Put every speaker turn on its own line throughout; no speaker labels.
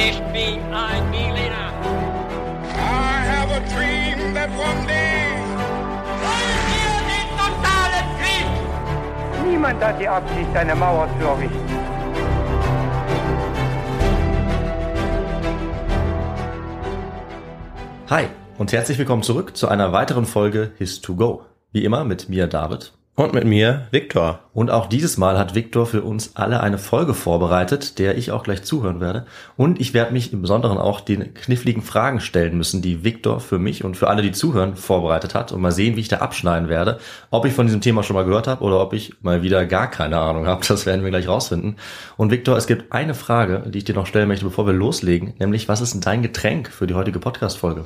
Ich bin ein Berliner.
I have a dream that one day.
Wollen wir den totalen Krieg?
Niemand hat die Absicht, eine Mauer zu errichten.
Hi und herzlich willkommen zurück zu einer weiteren Folge His2Go. Wie immer mit mir David.
Und mit mir, Viktor.
Und auch dieses Mal hat Viktor für uns alle eine Folge vorbereitet, der ich auch gleich zuhören werde. Und ich werde mich im Besonderen auch den kniffligen Fragen stellen müssen, die Viktor für mich und für alle, die zuhören, vorbereitet hat. Und mal sehen, wie ich da abschneiden werde. Ob ich von diesem Thema schon mal gehört habe oder ob ich mal wieder gar keine Ahnung habe. Das werden wir gleich rausfinden. Und Viktor, es gibt eine Frage, die ich dir noch stellen möchte, bevor wir loslegen. Nämlich, was ist denn dein Getränk für die heutige Podcast-Folge?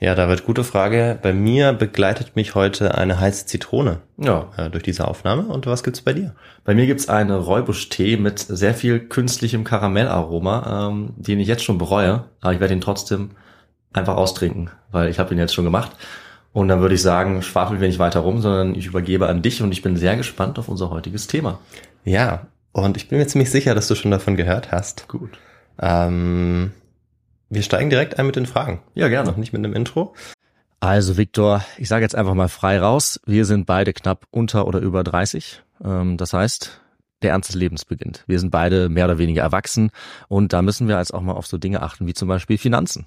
Ja, David, gute Frage. Bei mir begleitet mich heute eine heiße Zitrone
Ja,
äh, durch diese Aufnahme. Und was gibt's bei dir?
Bei mir gibt's eine Räubusch-Tee mit sehr viel künstlichem Karamellaroma, ähm, den ich jetzt schon bereue, aber ich werde ihn trotzdem einfach austrinken, weil ich habe ihn jetzt schon gemacht. Und dann würde ich sagen, schwafel wir nicht weiter rum, sondern ich übergebe an dich und ich bin sehr gespannt auf unser heutiges Thema.
Ja, und ich bin mir ziemlich sicher, dass du schon davon gehört hast.
Gut.
Ähm, wir steigen direkt ein mit den Fragen.
Ja, gerne.
Noch nicht mit einem Intro.
Also Viktor, ich sage jetzt einfach mal frei raus, wir sind beide knapp unter oder über 30. Ähm, das heißt, der Ernst des Lebens beginnt. Wir sind beide mehr oder weniger erwachsen und da müssen wir als auch mal auf so Dinge achten wie zum Beispiel Finanzen.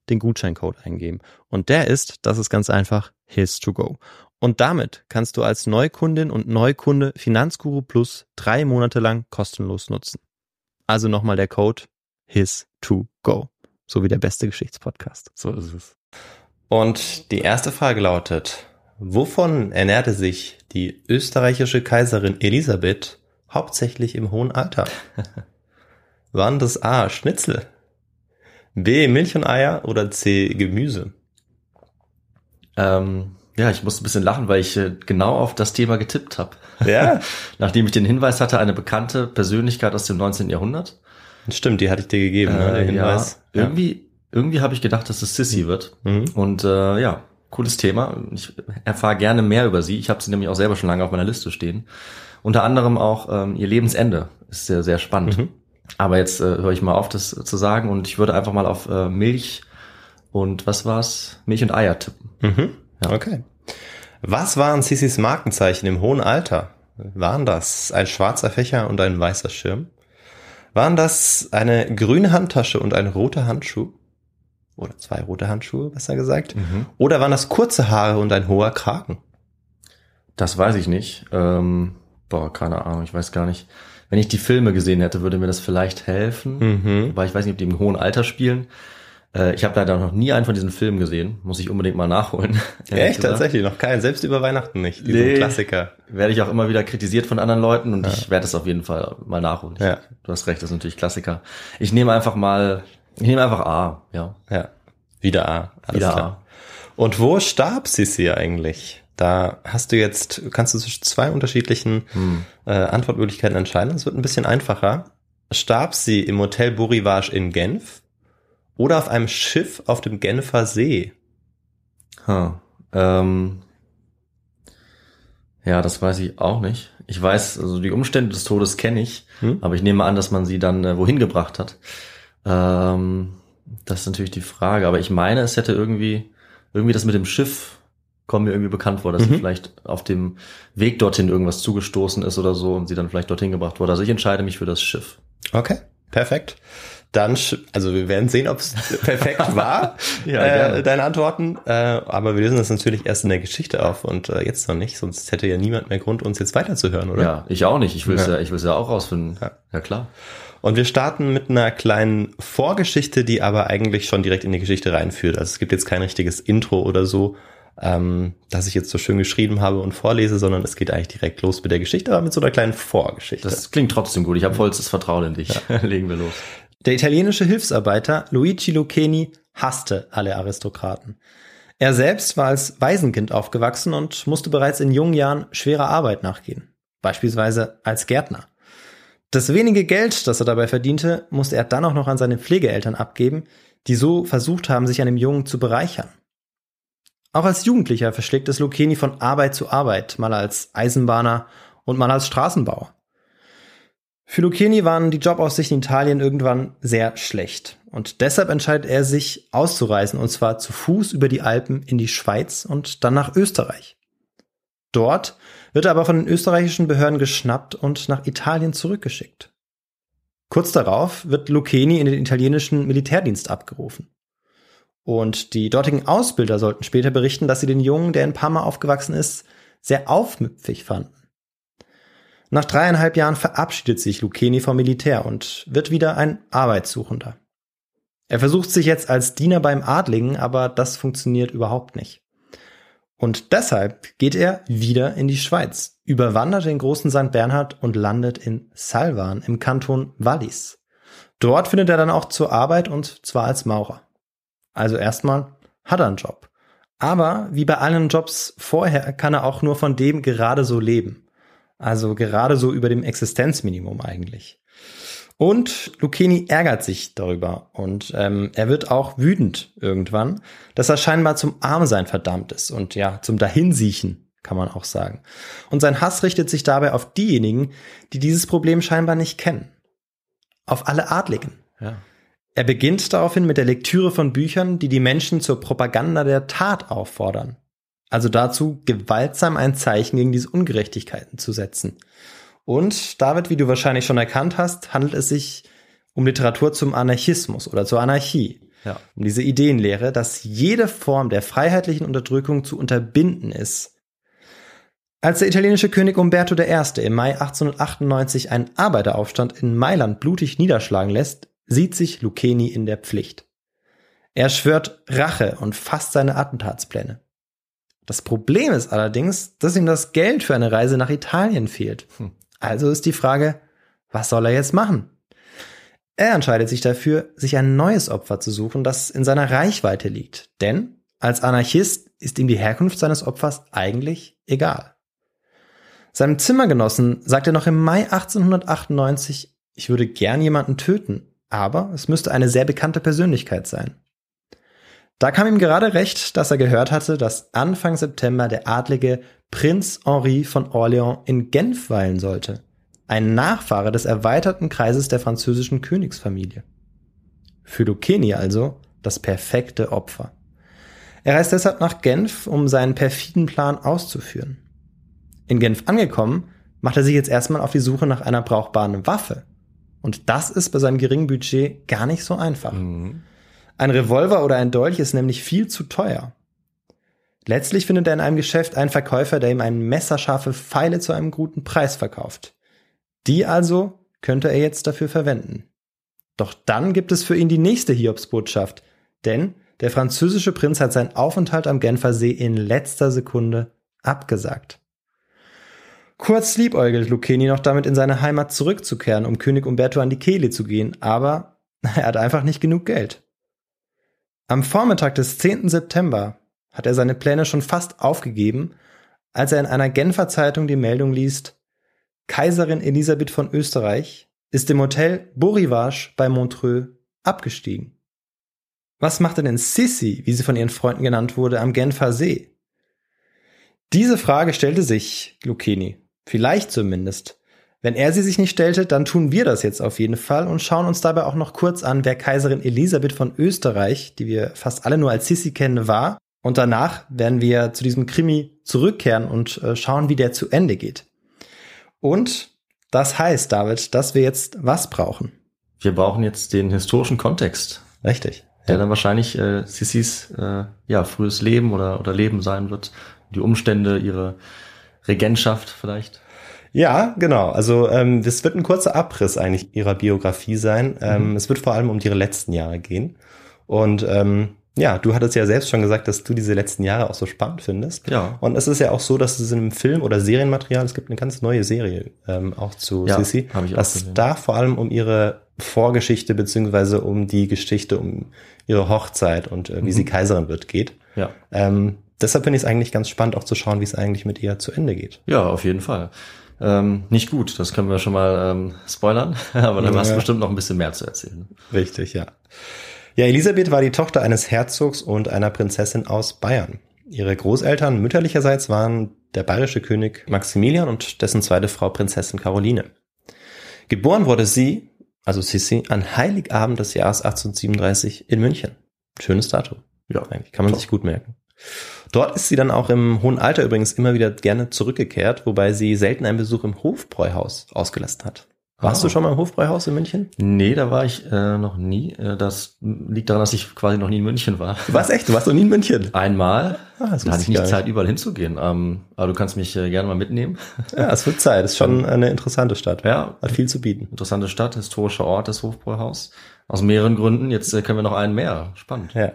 den Gutscheincode eingeben. Und der ist, das ist ganz einfach, his to go. Und damit kannst du als Neukundin und Neukunde Finanzguru Plus drei Monate lang kostenlos nutzen. Also nochmal der Code his to go. So wie der beste Geschichtspodcast.
So ist es.
Und die erste Frage lautet, wovon ernährte sich die österreichische Kaiserin Elisabeth hauptsächlich im hohen Alter? Waren das A. Schnitzel, B. Milch und Eier oder C. Gemüse?
Ähm, ja, ich musste ein bisschen lachen, weil ich äh, genau auf das Thema getippt habe.
Ja,
Nachdem ich den Hinweis hatte, eine bekannte Persönlichkeit aus dem 19. Jahrhundert.
stimmt, die hatte ich dir gegeben, ne, der
Äh,
Hinweis.
Ja, irgendwie, irgendwie habe ich gedacht, dass es Sissy wird.
Mhm.
Und äh, ja, cooles Thema. Ich erfahre gerne mehr über sie. Ich habe sie nämlich auch selber schon lange auf meiner Liste stehen. Unter anderem auch ähm, ihr Lebensende ist sehr, sehr spannend.
Mhm.
Aber jetzt äh, höre ich mal auf, das zu sagen und ich würde einfach mal auf äh, Milch und was war's? Milch und Eier tippen.
Mhm.
Ja.
Okay. Was waren Sissis Markenzeichen im hohen Alter? Waren das ein schwarzer Fächer und ein weißer Schirm? Waren das eine grüne Handtasche und ein roter Handschuh? Oder zwei rote Handschuhe, besser gesagt? Oder waren das kurze Haare und ein hoher Kragen?
Das weiß ich nicht. Ähm, boah, keine Ahnung, ich weiß gar nicht. Wenn ich die Filme gesehen hätte, würde mir das vielleicht helfen.
Mhm.
Weil ich weiß nicht, ob die im hohen Alter spielen. Äh, ich habe leider noch nie einen von diesen Filmen gesehen. Muss ich unbedingt mal nachholen.
Echt, tatsächlich, noch keinen. Selbst über Weihnachten nicht. Diesen
Nee.
Klassiker.
Werde ich auch immer wieder kritisiert von anderen Leuten und ich werde es auf jeden Fall mal nachholen.
Ja.
Du hast recht, das ist natürlich Klassiker. Ich nehme einfach mal, ich nehme einfach A, ja.
Ja. Wieder A. Alles
Wieder
klar. Und wo starb Sissi eigentlich? Da hast du jetzt, kannst du zwischen zwei unterschiedlichen äh, Antwortmöglichkeiten entscheiden. Es wird ein bisschen einfacher. Starb sie im Hotel Beau Rivage in Genf oder auf einem Schiff auf dem Genfer See?
Huh. Ähm, ja, das weiß ich auch nicht. Ich weiß, also die Umstände des Todes kenne ich,
Hm?
aber ich nehme an, dass man sie dann äh, wohin gebracht hat. Ähm, das ist natürlich die Frage, aber ich meine, es hätte irgendwie, irgendwie das mit dem Schiff kommt mir irgendwie bekannt vor, dass sie
Mhm.
vielleicht auf dem Weg dorthin irgendwas zugestoßen ist oder so und sie dann vielleicht dorthin gebracht wurde. Also ich entscheide mich für das Schiff.
Okay, perfekt. Dann, also wir werden sehen, ob es perfekt war,
Ja,
äh, deine Antworten. Äh, aber wir lösen das natürlich erst in der Geschichte auf und äh, jetzt noch nicht, sonst hätte ja niemand mehr Grund, uns jetzt weiterzuhören, oder?
Ja, ich auch nicht. Ich will es
Ja.
ja. ich will's ja auch rausfinden.
Ja.
ja klar.
Und wir starten mit einer kleinen Vorgeschichte, die aber eigentlich schon direkt in die Geschichte reinführt. Also es gibt jetzt kein richtiges Intro oder so, ähm, das ich jetzt so schön geschrieben habe und vorlese, sondern es geht eigentlich direkt los mit der Geschichte, aber mit so einer kleinen Vorgeschichte.
Das klingt trotzdem gut. Ich habe vollstes Vertrauen in dich. Legen wir los.
Der italienische Hilfsarbeiter Luigi Lucchini hasste alle Aristokraten. Er selbst war als Waisenkind aufgewachsen und musste bereits in jungen Jahren schwerer Arbeit nachgehen, beispielsweise als Gärtner. Das wenige Geld, das er dabei verdiente, musste er dann auch noch an seine Pflegeeltern abgeben, die so versucht haben, sich an dem Jungen zu bereichern. Auch als Jugendlicher verschlägt es Lucchini von Arbeit zu Arbeit, mal als Eisenbahner und mal als Straßenbauer. Für Lucchini waren die Jobaussichten in Italien irgendwann sehr schlecht. Und deshalb entscheidet er sich auszureisen, und zwar zu Fuß über die Alpen in die Schweiz und dann nach Österreich. Dort wird er aber von den österreichischen Behörden geschnappt und nach Italien zurückgeschickt. Kurz darauf wird Lucchini in den italienischen Militärdienst abgerufen. Und die dortigen Ausbilder sollten später berichten, dass sie den Jungen, der in Parma aufgewachsen ist, sehr aufmüpfig fanden. Nach dreieinhalb Jahren verabschiedet sich Lucchini vom Militär und wird wieder ein Arbeitssuchender. Er versucht sich jetzt als Diener beim Adligen, aber das funktioniert überhaupt nicht. Und deshalb geht er wieder in die Schweiz, überwandert den großen St. Bernhard und landet in Salvan im Kanton Wallis. Dort findet er dann auch zur Arbeit und zwar als Maurer. Also erstmal hat er einen Job. Aber wie bei allen Jobs vorher kann er auch nur von dem gerade so leben. Also gerade so über dem Existenzminimum eigentlich. Und Lucchini ärgert sich darüber und ähm, er wird auch wütend irgendwann, dass er scheinbar zum Armsein verdammt ist und ja, zum Dahinsiechen, kann man auch sagen. Und sein Hass richtet sich dabei auf diejenigen, die dieses Problem scheinbar nicht kennen. Auf alle Adligen.
Ja.
Er beginnt daraufhin mit der Lektüre von Büchern, die die Menschen zur Propaganda der Tat auffordern. Also dazu, gewaltsam ein Zeichen gegen diese Ungerechtigkeiten zu setzen. Und David, wie du wahrscheinlich schon erkannt hast, handelt es sich um Literatur zum Anarchismus oder zur Anarchie.
Ja.
Um diese Ideenlehre, dass jede Form der freiheitlichen Unterdrückung zu unterbinden ist. Als der italienische König Umberto I. im Mai 1898 einen Arbeiteraufstand in Mailand blutig niederschlagen lässt, sieht sich Lucchini in der Pflicht. Er schwört Rache und fasst seine Attentatspläne. Das Problem ist allerdings, dass ihm das Geld für eine Reise nach Italien fehlt.
Hm.
Also ist die Frage, was soll er jetzt machen? Er entscheidet sich dafür, sich ein neues Opfer zu suchen, das in seiner Reichweite liegt. Denn als Anarchist ist ihm die Herkunft seines Opfers eigentlich egal. Seinem Zimmergenossen sagt er noch im Mai 1898, ich würde gern jemanden töten, aber es müsste eine sehr bekannte Persönlichkeit sein. Da kam ihm gerade recht, dass er gehört hatte, dass Anfang September der adlige Prinz Henri von Orléans in Genf weilen sollte. Ein Nachfahre des erweiterten Kreises der französischen Königsfamilie. Für Lucchini also das perfekte Opfer. Er reist deshalb nach Genf, um seinen perfiden Plan auszuführen. In Genf angekommen, macht er sich jetzt erstmal auf die Suche nach einer brauchbaren Waffe. Und das ist bei seinem geringen Budget gar nicht so einfach.
Mhm.
Ein Revolver oder ein Dolch ist nämlich viel zu teuer. Letztlich findet er in einem Geschäft einen Verkäufer, der ihm einen messerscharfe Pfeile zu einem guten Preis verkauft. Die also könnte er jetzt dafür verwenden. Doch dann gibt es für ihn die nächste Hiobsbotschaft, denn der französische Prinz hat seinen Aufenthalt am Genfer See in letzter Sekunde abgesagt. Kurz liebäugelt Lucchini noch damit, in seine Heimat zurückzukehren, um König Umberto an die Kehle zu gehen, aber er hat einfach nicht genug Geld. Am Vormittag des 10. September hat er seine Pläne schon fast aufgegeben, als er in einer Genfer Zeitung die Meldung liest, Kaiserin Elisabeth von Österreich ist im Hotel Beau Rivage bei Montreux abgestiegen. Was machte denn Sissi, wie sie von ihren Freunden genannt wurde, am Genfer See? Diese Frage stellte sich Lucchini. Vielleicht zumindest. Wenn er sie sich nicht stellte, dann tun wir das jetzt auf jeden Fall und schauen uns dabei auch noch kurz an, wer Kaiserin Elisabeth von Österreich, die wir fast alle nur als Sissi kennen, war. Und danach werden wir zu diesem Krimi zurückkehren und äh, schauen, wie der zu Ende geht. Und das heißt, David, dass wir jetzt was brauchen.
Wir brauchen jetzt den historischen Kontext.
Richtig.
Der dann wahrscheinlich äh, Sissis äh, ja, frühes Leben oder, oder Leben sein wird. Die Umstände, ihre Regentschaft vielleicht.
Ja, genau. Also ähm, es wird ein kurzer Abriss eigentlich ihrer Biografie sein. Ähm, mhm. Es wird vor allem um ihre letzten Jahre gehen. Und ähm, ja, du hattest ja selbst schon gesagt, dass du diese letzten Jahre auch so spannend findest.
Ja.
Und es ist ja auch so, dass es in einem Film oder Serienmaterial, es gibt eine ganz neue Serie ähm, auch zu ja,
ich
dass da vor allem um ihre Vorgeschichte beziehungsweise um die Geschichte um ihre Hochzeit und äh, wie mhm. sie Kaiserin wird geht.
Ja.
Ähm, deshalb finde ich es eigentlich ganz spannend, auch zu schauen, wie es eigentlich mit ihr zu Ende geht.
Ja, auf jeden Fall. Ähm, nicht gut, das können wir schon mal ähm, spoilern, aber dann ja. hast du bestimmt noch ein bisschen mehr zu erzählen.
Richtig, ja. Ja, Elisabeth war die Tochter eines Herzogs und einer Prinzessin aus Bayern. Ihre Großeltern mütterlicherseits waren der bayerische König Maximilian und dessen zweite Frau Prinzessin Caroline. Geboren wurde sie, also Sissi, an Heiligabend des Jahres 1837 in München. Schönes Datum. Ja, eigentlich kann man Top. sich gut merken. Dort ist sie dann auch im hohen Alter übrigens immer wieder gerne zurückgekehrt, wobei sie selten einen Besuch im Hofbräuhaus ausgelassen hat. Warst ah. du schon mal im Hofbräuhaus in München?
Nee, da war ich äh, noch nie. Äh, das liegt daran, dass ich quasi noch nie in München war.
Du warst echt? Du warst noch nie in München?
Einmal. Ah, da hatte ich nicht Zeit, überall hinzugehen. Ähm, aber du kannst mich äh, gerne mal mitnehmen.
Ja, es wird Zeit. Es ist schon eine interessante Stadt.
Ja.
Hat viel zu bieten.
Interessante Stadt, historischer Ort, das Hofbräuhaus. Aus mehreren Gründen. Jetzt äh, können wir noch einen mehr. Spannend.
Ja.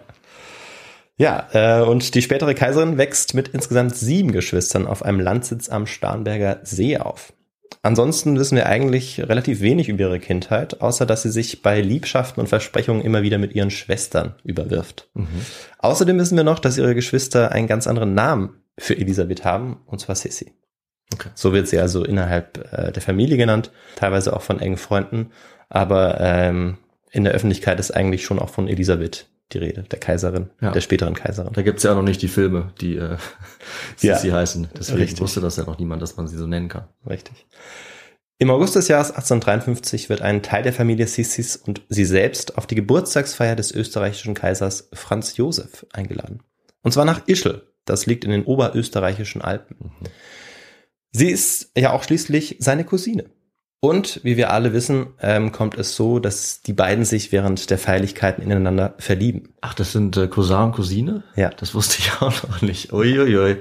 Ja, äh, und die spätere Kaiserin wächst mit insgesamt sieben Geschwistern auf einem Landsitz am Starnberger See auf. Ansonsten wissen wir eigentlich relativ wenig über ihre Kindheit, außer dass sie sich bei Liebschaften und Versprechungen immer wieder mit ihren Schwestern überwirft. Mhm. Außerdem wissen wir noch, dass ihre Geschwister einen ganz anderen Namen für Elisabeth haben, und zwar Sissi. Okay. So wird sie also innerhalb äh, der Familie genannt, teilweise auch von engen Freunden, aber ähm, in der Öffentlichkeit ist eigentlich schon auch von Elisabeth die Rede, der Kaiserin, ja. der späteren Kaiserin.
Da gibt's ja auch noch nicht die Filme, die äh,
Sissi
ja. heißen. Deswegen Richtig. wusste das ja noch niemand, dass man sie so nennen kann.
Richtig. Im August des Jahres 1853 wird ein Teil der Familie Sissis und sie selbst auf die Geburtstagsfeier des österreichischen Kaisers Franz Josef eingeladen. Und zwar nach Ischl. Das liegt in den oberösterreichischen Alpen. Mhm. Sie ist ja auch schließlich seine Cousine. Und wie wir alle wissen, ähm, kommt es so, dass die beiden sich während der Feierlichkeiten ineinander verlieben.
Ach, das sind äh, Cousin und Cousine?
Ja.
Das wusste ich auch noch nicht. Uiuiui.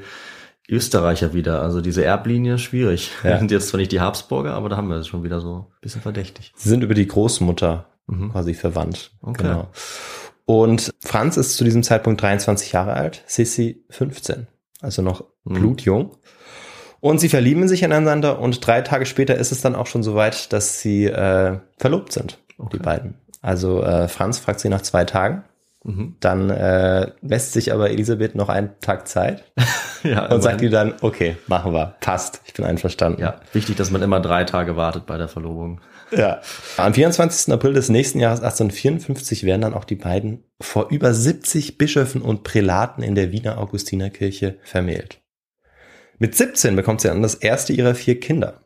Österreicher wieder, also diese Erblinie schwierig. Ja. Wir sind jetzt zwar nicht die Habsburger, aber da haben wir es schon wieder so ein bisschen verdächtig.
Sie sind über die Großmutter mhm. quasi verwandt.
Okay. Genau.
Und Franz ist zu diesem Zeitpunkt 23 Jahre alt, Sissi 15, also noch mhm. Und sie verlieben sich ineinander und drei Tage später ist es dann auch schon so weit, dass sie äh, verlobt sind, okay. die beiden. Also äh, Franz fragt sie nach zwei Tagen. Mhm. Dann äh, lässt sich aber Elisabeth noch einen Tag Zeit ja, und sagt ihr dann, okay, machen wir, passt, ich bin einverstanden.
Ja, wichtig, dass man immer drei Tage wartet bei der Verlobung.
Ja. Am 24. April des nächsten Jahres 1854 werden dann auch die beiden vor über 70 Bischöfen und Prälaten in der Wiener Augustinerkirche vermählt. Mit 17 bekommt sie dann das erste ihrer vier Kinder.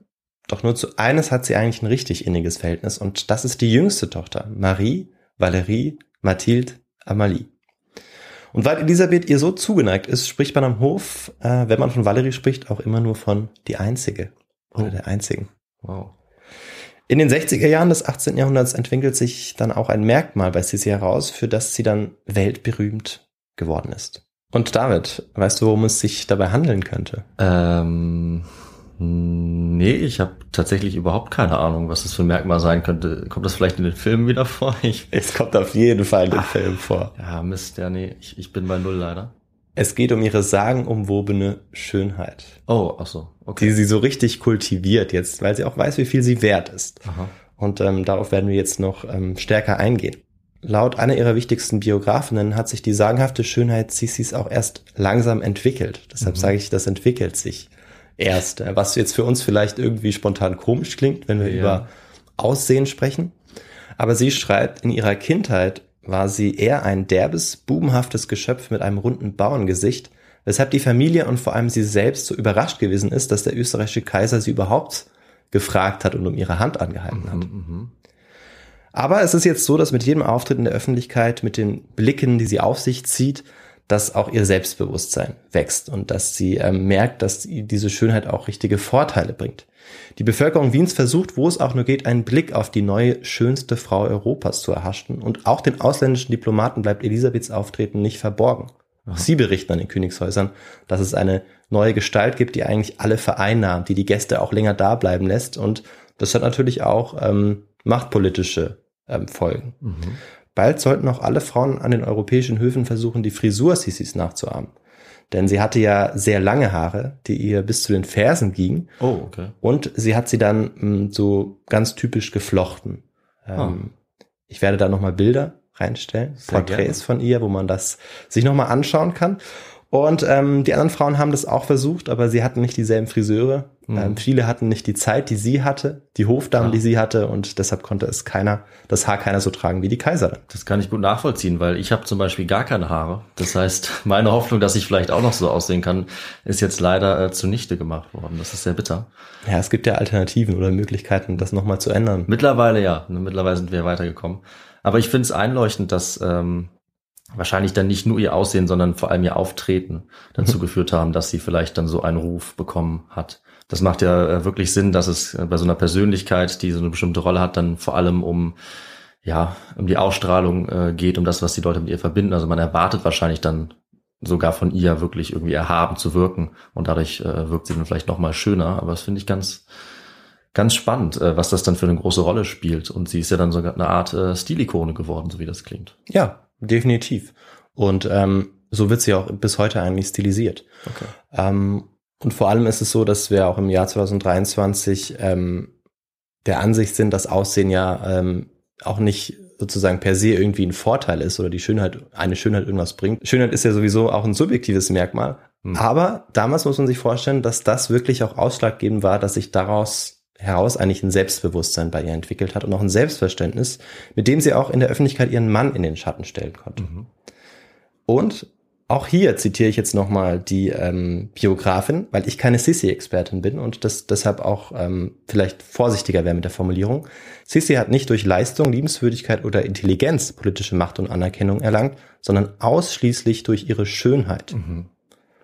Doch nur zu eines hat sie eigentlich ein richtig inniges Verhältnis und das ist die jüngste Tochter, Marie, Valerie, Mathilde, Amalie. Und weil Elisabeth ihr so zugeneigt ist, spricht man am Hof, äh, wenn man von Valerie spricht, auch immer nur von die Einzige oder oh. der Einzigen.
Wow.
In den 60er Jahren des 18. Jahrhunderts entwickelt sich dann auch ein Merkmal bei Sissi heraus, für das sie dann weltberühmt geworden ist. Und David, weißt du, worum es sich dabei handeln könnte?
Ähm, nee, ich habe tatsächlich überhaupt keine Ahnung, was das für ein Merkmal sein könnte. Kommt das vielleicht in den Filmen wieder vor? Ich,
Es kommt auf jeden Fall in den Film vor.
ja, Mist, ja, nee, ich, ich bin bei Null leider.
Es geht um ihre sagenumwobene Schönheit,
Oh, ach so,
die
okay.
sie so richtig kultiviert jetzt, weil sie auch weiß, wie viel sie wert ist.
Aha.
Und ähm, darauf werden wir jetzt noch ähm, stärker eingehen. Laut einer ihrer wichtigsten Biografinnen hat sich die sagenhafte Schönheit Sisis auch erst langsam entwickelt. Deshalb sage ich, das entwickelt sich erst. Äh, Was jetzt für uns vielleicht irgendwie spontan komisch klingt, wenn wir
Ja.
über Aussehen sprechen. Aber sie schreibt, in ihrer Kindheit war sie eher ein derbes, bubenhaftes Geschöpf mit einem runden Bauerngesicht, weshalb die Familie und vor allem sie selbst so überrascht gewesen ist, dass der österreichische Kaiser sie überhaupt gefragt hat und um ihre Hand angehalten hat.
Mhm.
Aber es ist jetzt so, dass mit jedem Auftritt in der Öffentlichkeit, mit den Blicken, die sie auf sich zieht, dass auch ihr Selbstbewusstsein wächst und dass sie ähm, merkt, dass diese Schönheit auch richtige Vorteile bringt. Die Bevölkerung Wiens versucht, wo es auch nur geht, einen Blick auf die neue schönste Frau Europas zu erhaschen und auch den ausländischen Diplomaten bleibt Elisabeths Auftreten nicht verborgen. Auch sie berichten an den Königshäusern, dass es eine neue Gestalt gibt, die eigentlich alle vereinnahmt, die die Gäste auch länger da bleiben lässt und das hat natürlich auch ähm, machtpolitische ähm, Folgen.
Mhm.
Bald sollten auch alle Frauen an den europäischen Höfen versuchen, die Frisur Sisis nachzuahmen. Denn sie hatte ja sehr lange Haare, die ihr bis zu den Fersen gingen.
Oh, okay.
Und sie hat sie dann mh, so ganz typisch geflochten. Ähm, Ich werde da nochmal Bilder reinstellen,
Sehr
Porträts von ihr, wo man das sich nochmal anschauen kann. Und ähm, die anderen Frauen haben das auch versucht, aber sie hatten nicht dieselben Friseure.
Mhm.
Ähm, viele hatten nicht die Zeit, die sie hatte, die Hofdamen,
Ja.
die sie hatte, und deshalb konnte es keiner, das Haar keiner so tragen wie die Kaiserin.
Das kann ich gut nachvollziehen, weil ich habe zum Beispiel gar keine Haare. Das heißt, meine Hoffnung, dass ich vielleicht auch noch so aussehen kann, ist jetzt leider äh, zunichte gemacht worden. Das ist sehr bitter.
Ja, es gibt ja Alternativen oder Möglichkeiten, das nochmal zu ändern.
Mittlerweile ja, mittlerweile sind wir weitergekommen. Aber ich finde es einleuchtend, dass ähm, wahrscheinlich dann nicht nur ihr Aussehen, sondern vor allem ihr Auftreten dazu geführt haben, dass sie vielleicht dann so einen Ruf bekommen hat. Das macht ja äh, wirklich Sinn, dass es äh, bei so einer Persönlichkeit, die so eine bestimmte Rolle hat, dann vor allem um ja um die Ausstrahlung äh, geht, um das, was die Leute mit ihr verbinden. Also man erwartet wahrscheinlich dann sogar von ihr wirklich irgendwie erhaben zu wirken und dadurch äh, wirkt sie dann vielleicht noch mal schöner. Aber das finde ich ganz ganz spannend, äh, was das dann für eine große Rolle spielt. Und sie ist ja dann sogar eine Art äh, Stilikone geworden, so wie das klingt.
Ja, definitiv. Und ähm, so wird sie auch bis heute eigentlich stilisiert.
Okay.
Ähm, und vor allem ist es so, dass wir auch im Jahr 2023 ähm, der Ansicht sind, dass Aussehen ja ähm, auch nicht sozusagen per se irgendwie ein Vorteil ist oder die Schönheit, eine Schönheit irgendwas bringt. Schönheit ist ja sowieso auch ein subjektives Merkmal.
Hm.
Aber damals muss man sich vorstellen, dass das wirklich auch ausschlaggebend war, dass sich daraus heraus eigentlich ein Selbstbewusstsein bei ihr entwickelt hat und auch ein Selbstverständnis, mit dem sie auch in der Öffentlichkeit ihren Mann in den Schatten stellen konnte.
Mhm.
Und auch hier zitiere ich jetzt nochmal die ähm, Biografin, weil ich keine Sissi-Expertin bin und das deshalb auch ähm, vielleicht vorsichtiger wäre mit der Formulierung. Sissi hat nicht durch Leistung, Liebenswürdigkeit oder Intelligenz politische Macht und Anerkennung erlangt, sondern ausschließlich durch ihre Schönheit.
Mhm.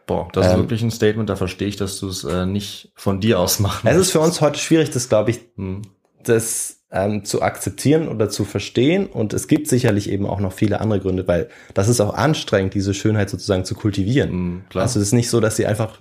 Boah, das ist
Ähm,
wirklich ein Statement, da verstehe ich, dass du es äh, nicht von dir aus machen
Es ist für uns heute schwierig, das glaube ich,
Hm.
das ähm, zu akzeptieren oder zu verstehen. Und es gibt sicherlich eben auch noch viele andere Gründe, weil das ist auch anstrengend, diese Schönheit sozusagen zu kultivieren.
Hm, klar.
Also es ist nicht so, dass sie einfach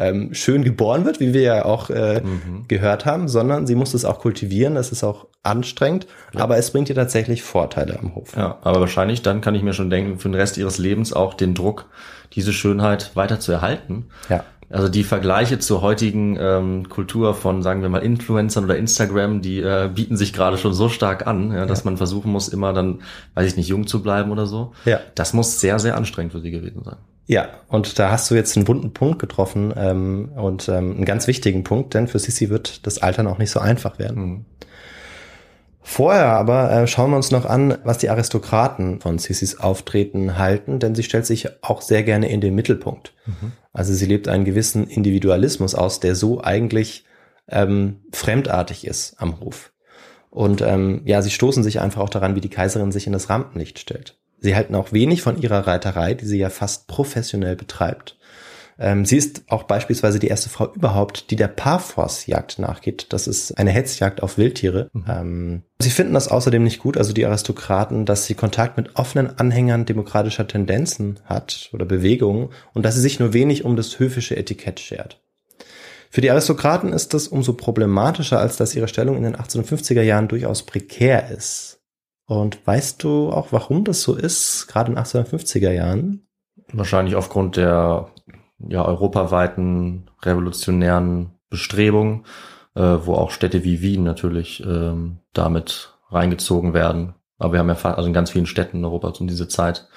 ähm, schön geboren wird, wie wir ja auch äh,
Mhm.
gehört haben, sondern sie muss es auch kultivieren. Das ist auch anstrengend, aber es bringt ihr tatsächlich Vorteile am Hof.
Ja, aber wahrscheinlich dann kann ich mir schon denken, für den Rest ihres Lebens auch den Druck, diese Schönheit weiter zu erhalten.
Ja.
Also die Vergleiche zur heutigen ähm, Kultur von, sagen wir mal, Influencern oder Instagram, die äh, bieten sich gerade schon so stark an, ja, dass man versuchen muss, immer dann, weiß ich nicht, jung zu bleiben oder so.
Ja.
Das muss sehr, sehr anstrengend für sie gewesen sein.
Ja, und da hast du jetzt einen wunden Punkt getroffen ähm, und ähm, einen ganz wichtigen Punkt, denn für Sissi wird das Altern auch nicht so einfach werden.
Mhm.
Vorher aber äh, schauen wir uns noch an, was die Aristokraten von Sissis Auftreten halten, denn sie stellt sich auch sehr gerne in den Mittelpunkt. Also sie lebt einen gewissen Individualismus aus, der so eigentlich ähm, fremdartig ist am Hof. Und ähm, ja, sie stoßen sich einfach auch daran, wie die Kaiserin sich in das Rampenlicht stellt. Sie halten auch wenig von ihrer Reiterei, die sie ja fast professionell betreibt. Ähm, sie ist auch beispielsweise die erste Frau überhaupt, die der Parforce-Jagd nachgeht. Das ist eine Hetzjagd auf Wildtiere. Mhm. Ähm, sie finden das außerdem nicht gut, also die Aristokraten, dass sie Kontakt mit offenen Anhängern demokratischer Tendenzen hat oder Bewegungen und dass sie sich nur wenig um das höfische Etikett schert. Für die Aristokraten ist das umso problematischer, als dass ihre Stellung in den 1850er Jahren durchaus prekär ist. Und weißt du auch, warum das so ist, gerade in den 1850er Jahren?
Wahrscheinlich aufgrund der ja, europaweiten revolutionären Bestrebungen, äh, wo auch Städte wie Wien natürlich ähm, damit reingezogen werden. Aber wir haben ja also in ganz vielen Städten in Europa um diese Zeit,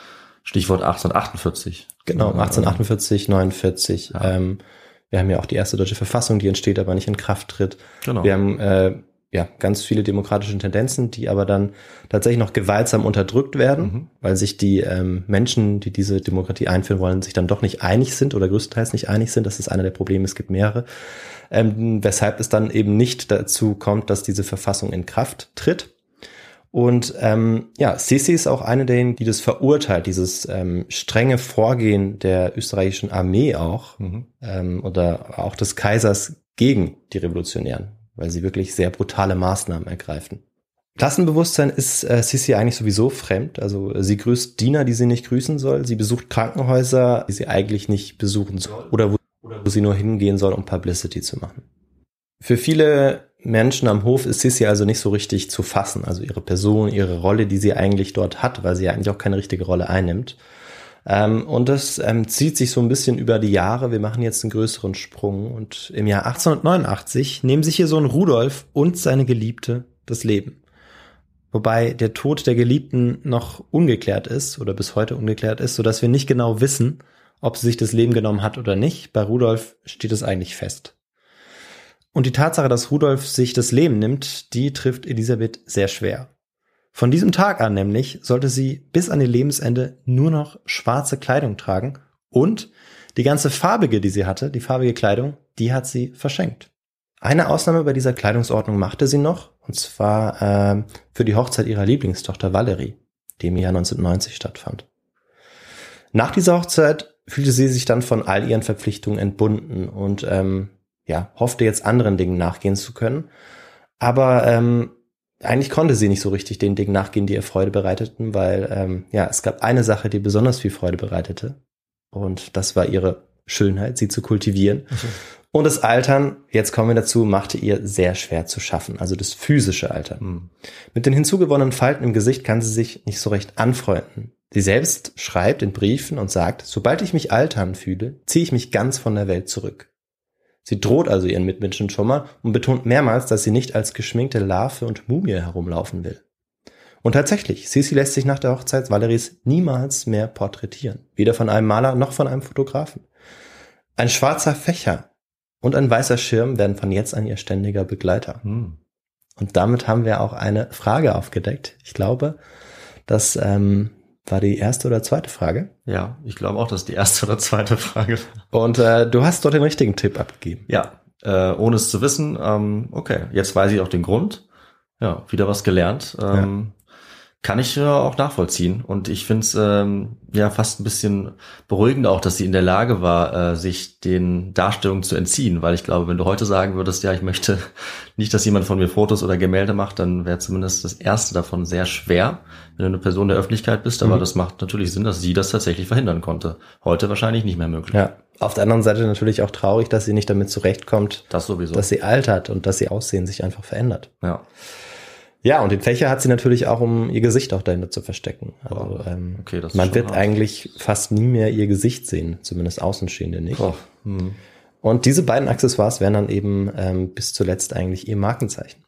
Stichwort 1848.
Genau, 1848, 49. Ja. Ähm, wir haben ja auch die erste deutsche Verfassung, die entsteht, aber nicht in Kraft tritt. Genau. Wir haben äh, ja ganz viele demokratische Tendenzen, die aber dann tatsächlich noch gewaltsam unterdrückt werden, mhm. weil sich die ähm, Menschen, die diese Demokratie einführen wollen, sich dann doch nicht einig sind oder größtenteils nicht einig sind. Das ist einer der Probleme. Es gibt mehrere. Ähm, weshalb es dann eben nicht dazu kommt, dass diese Verfassung in Kraft tritt. Und ähm, ja, Sisi ist auch eine derjenigen, die das verurteilt, dieses ähm, strenge Vorgehen der österreichischen Armee auch mhm. ähm, oder auch des Kaisers gegen die Revolutionären, weil sie wirklich sehr brutale Maßnahmen ergreifen. Klassenbewusstsein ist äh, Sisi eigentlich sowieso fremd. Also sie grüßt Diener, die sie nicht grüßen soll. Sie besucht Krankenhäuser, die sie eigentlich nicht besuchen soll oder wo, wo sie nur hingehen soll, um Publicity zu machen. Für viele Menschen am Hof ist Sissy also nicht so richtig zu fassen. Also ihre Person, ihre Rolle, die sie eigentlich dort hat, weil sie ja eigentlich auch keine richtige Rolle einnimmt. Ähm, und das ähm, zieht sich so ein bisschen über die Jahre. Wir machen jetzt einen größeren Sprung. Und im Jahr 1889 nehmen sich hier so ein Rudolf und seine Geliebte das Leben. Wobei der Tod der Geliebten noch ungeklärt ist oder bis heute ungeklärt ist, sodass wir nicht genau wissen, ob sie sich das Leben genommen hat oder nicht. Bei Rudolf steht es eigentlich fest. Und die Tatsache, dass Rudolf sich das Leben nimmt, die trifft Elisabeth sehr schwer. Von diesem Tag an nämlich sollte sie bis an ihr Lebensende nur noch schwarze Kleidung tragen und die ganze farbige, die sie hatte, die farbige Kleidung, die hat sie verschenkt. Eine Ausnahme bei dieser Kleidungsordnung machte sie noch, und zwar äh, für die Hochzeit ihrer Lieblingstochter Valerie, die im Jahr 1990 stattfand. Nach dieser Hochzeit fühlte sie sich dann von all ihren Verpflichtungen entbunden und ähm, ja, hoffte jetzt anderen Dingen nachgehen zu können. Aber ähm, eigentlich konnte sie nicht so richtig den Dingen nachgehen, die ihr Freude bereiteten, weil ähm, ja, es gab eine Sache, die besonders viel Freude bereitete. Und das war ihre Schönheit, sie zu kultivieren. Okay. Und das Altern, jetzt kommen wir dazu, machte ihr sehr schwer zu schaffen, also das physische Altern. Hm. Mit den hinzugewonnenen Falten im Gesicht kann sie sich nicht so recht anfreunden. Sie selbst schreibt in Briefen und sagt, sobald ich mich altern fühle, ziehe ich mich ganz von der Welt zurück. Sie droht also ihren Mitmenschen schon mal und betont mehrmals, dass sie nicht als geschminkte Larve und Mumie herumlaufen will. Und tatsächlich, Sisi lässt sich nach der Hochzeit Valeries niemals mehr porträtieren. Weder von einem Maler noch von einem Fotografen. Ein schwarzer Fächer und ein weißer Schirm werden von jetzt an ihr ständiger Begleiter. Hm. Und damit haben wir auch eine Frage aufgedeckt. Ich glaube, dass ähm, war die erste oder zweite Frage?
Ja, ich glaube auch, dass die erste oder zweite Frage.
Und äh, du hast dort den richtigen Tipp abgegeben.
Ja, äh, ohne es zu wissen. Ähm, okay, jetzt weiß ich auch den Grund. Ja, wieder was gelernt. Ähm, kann ich ja auch nachvollziehen. Und ich finde es ähm, ja fast ein bisschen beruhigend auch, dass sie in der Lage war, äh, sich den Darstellungen zu entziehen. Weil ich glaube, wenn du heute sagen würdest, ja, ich möchte nicht, dass jemand von mir Fotos oder Gemälde macht, dann wäre zumindest das erste davon sehr schwer, wenn du eine Person der Öffentlichkeit bist. Aber mhm. das macht natürlich Sinn, dass sie das tatsächlich verhindern konnte. Heute wahrscheinlich nicht mehr möglich.
Ja. Auf der anderen Seite natürlich auch traurig, dass sie nicht damit zurechtkommt,
das sowieso.
dass sie altert und dass ihr Aussehen sich einfach verändert.
Ja.
Ja, und den Fächer hat sie natürlich auch, um ihr Gesicht auch dahinter zu verstecken. Also ähm, okay, man wird hart. eigentlich fast nie mehr ihr Gesicht sehen, zumindest Außenstehende nicht. Oh. Hm. Und diese beiden Accessoires wären dann eben ähm, bis zuletzt eigentlich ihr Markenzeichen.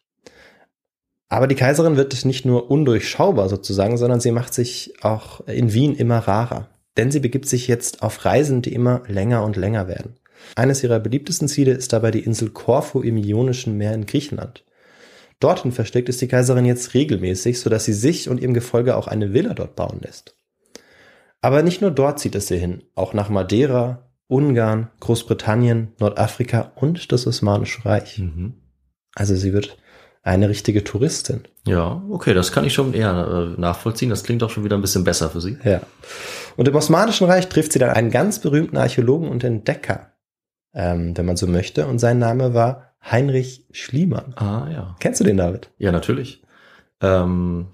Aber die Kaiserin wird nicht nur undurchschaubar sozusagen, sondern sie macht sich auch in Wien immer rarer. Denn sie begibt sich jetzt auf Reisen, die immer länger und länger werden. Eines ihrer beliebtesten Ziele ist dabei die Insel Korfu im Ionischen Meer in Griechenland. Dorthin versteckt ist die Kaiserin jetzt regelmäßig, sodass sie sich und ihrem Gefolge auch eine Villa dort bauen lässt. Aber nicht nur dort zieht es sie hin, auch nach Madeira, Ungarn, Großbritannien, Nordafrika und das Osmanische Reich. Mhm. Also sie wird eine richtige Touristin.
Ja, okay, das kann ich schon eher äh, nachvollziehen. Das klingt auch schon wieder ein bisschen besser für sie.
Ja. Und im Osmanischen Reich trifft sie dann einen ganz berühmten Archäologen und Entdecker, ähm, wenn man so möchte. Und sein Name war Heinrich Schliemann.
Ah, ja.
Kennst du den, David?
Ja, natürlich. Ähm,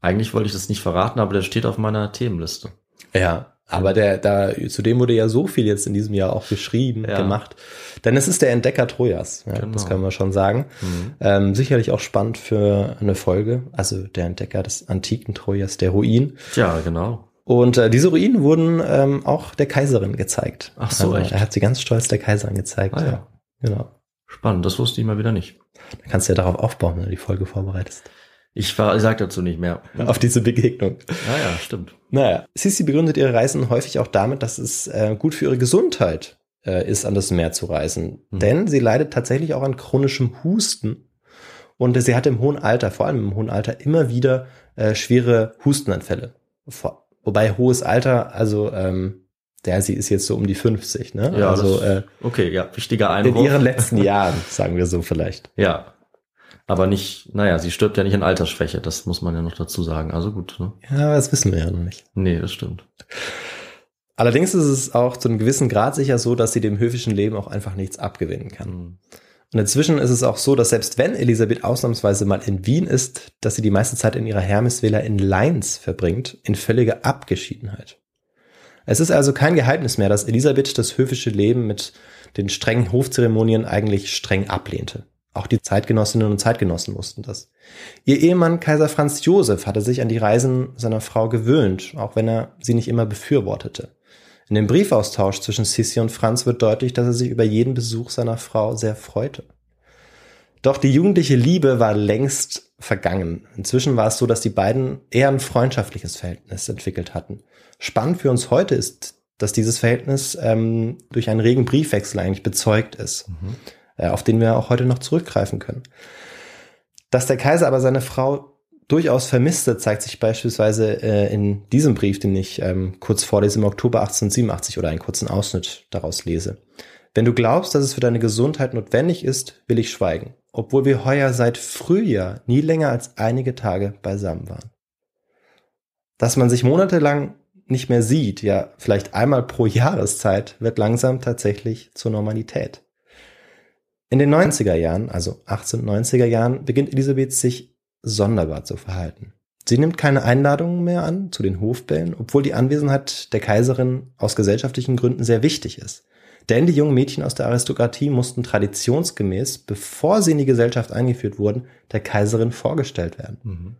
eigentlich wollte ich das nicht verraten, aber der steht auf meiner Themenliste.
Ja, aber der, da, zu dem wurde ja so viel jetzt in diesem Jahr auch geschrieben,
Ja.
gemacht. Denn es ist der Entdecker Trojas, ja,
Genau.
das können wir schon sagen.
Mhm.
Ähm, sicherlich auch spannend für eine Folge, also der Entdecker des antiken Trojas, der Ruin.
Ja, genau.
Und äh, diese Ruinen wurden ähm, auch der Kaiserin gezeigt.
Ach so,
also,
echt?
Er hat sie ganz stolz der Kaiserin gezeigt.
Ah, ja.
Genau.
Spannend, das wusste ich mal wieder nicht.
Da kannst du ja darauf aufbauen, wenn du die Folge vorbereitest.
Ich, war, ich sag dazu nicht mehr.
Auf diese Begegnung.
Ja, ja, stimmt.
Naja, Sissi begründet ihre Reisen häufig auch damit, dass es äh, gut für ihre Gesundheit äh, ist, an das Meer zu reisen.
Mhm.
Denn sie leidet tatsächlich auch an chronischem Husten. Und äh, sie hatte im hohen Alter, vor allem im hohen Alter, immer wieder äh, schwere Hustenanfälle. Vor, wobei hohes Alter, also ähm, der, sie ist jetzt so um die 50, ne?
Ja,
also
das,
äh,
okay, ja, wichtiger
in
Einwurf.
ihren letzten Jahren, sagen wir so vielleicht.
Ja. Aber nicht, naja, sie stirbt ja nicht an Altersschwäche, das muss man ja noch dazu sagen. Also gut, ne?
Ja, das wissen wir ja noch nicht.
Nee, das stimmt.
Allerdings ist es auch zu einem gewissen Grad sicher so, dass sie dem höfischen Leben auch einfach nichts abgewinnen kann.
Mhm.
Und inzwischen ist es auch so, dass selbst wenn Elisabeth ausnahmsweise mal in Wien ist, dass sie die meiste Zeit in ihrer Hermesvilla in Leins verbringt, in völliger Abgeschiedenheit. Es ist also kein Geheimnis mehr, dass Elisabeth das höfische Leben mit den strengen Hofzeremonien eigentlich streng ablehnte. Auch die Zeitgenossinnen und Zeitgenossen wussten das. Ihr Ehemann Kaiser Franz Josef hatte sich an die Reisen seiner Frau gewöhnt, auch wenn er sie nicht immer befürwortete. In dem Briefaustausch zwischen Sissi und Franz wird deutlich, dass er sich über jeden Besuch seiner Frau sehr freute. Doch die jugendliche Liebe war längst vergangen. Inzwischen war es so, dass die beiden eher ein freundschaftliches Verhältnis entwickelt hatten. Spannend für uns heute ist, dass dieses Verhältnis ähm, durch einen regen Briefwechsel eigentlich bezeugt ist, äh, auf den wir auch heute noch zurückgreifen können. Dass der Kaiser aber seine Frau durchaus vermisste, zeigt sich beispielsweise äh, in diesem Brief, den ich ähm, kurz vorlese im Oktober 1887 oder einen kurzen Ausschnitt daraus lese. Wenn du glaubst, dass es für deine Gesundheit notwendig ist, will ich schweigen, obwohl wir heuer seit Frühjahr nie länger als einige Tage beisammen waren. Dass man sich monatelang nicht mehr sieht, ja vielleicht einmal pro Jahreszeit, wird langsam tatsächlich zur Normalität. In den 90er Jahren, also 1890er Jahren, beginnt Elisabeth sich sonderbar zu verhalten. Sie nimmt keine Einladungen mehr an zu den Hofbällen, obwohl die Anwesenheit der Kaiserin aus gesellschaftlichen Gründen sehr wichtig ist. Denn die jungen Mädchen aus der Aristokratie mussten traditionsgemäß, bevor sie in die Gesellschaft eingeführt wurden, der Kaiserin vorgestellt werden.
Mhm.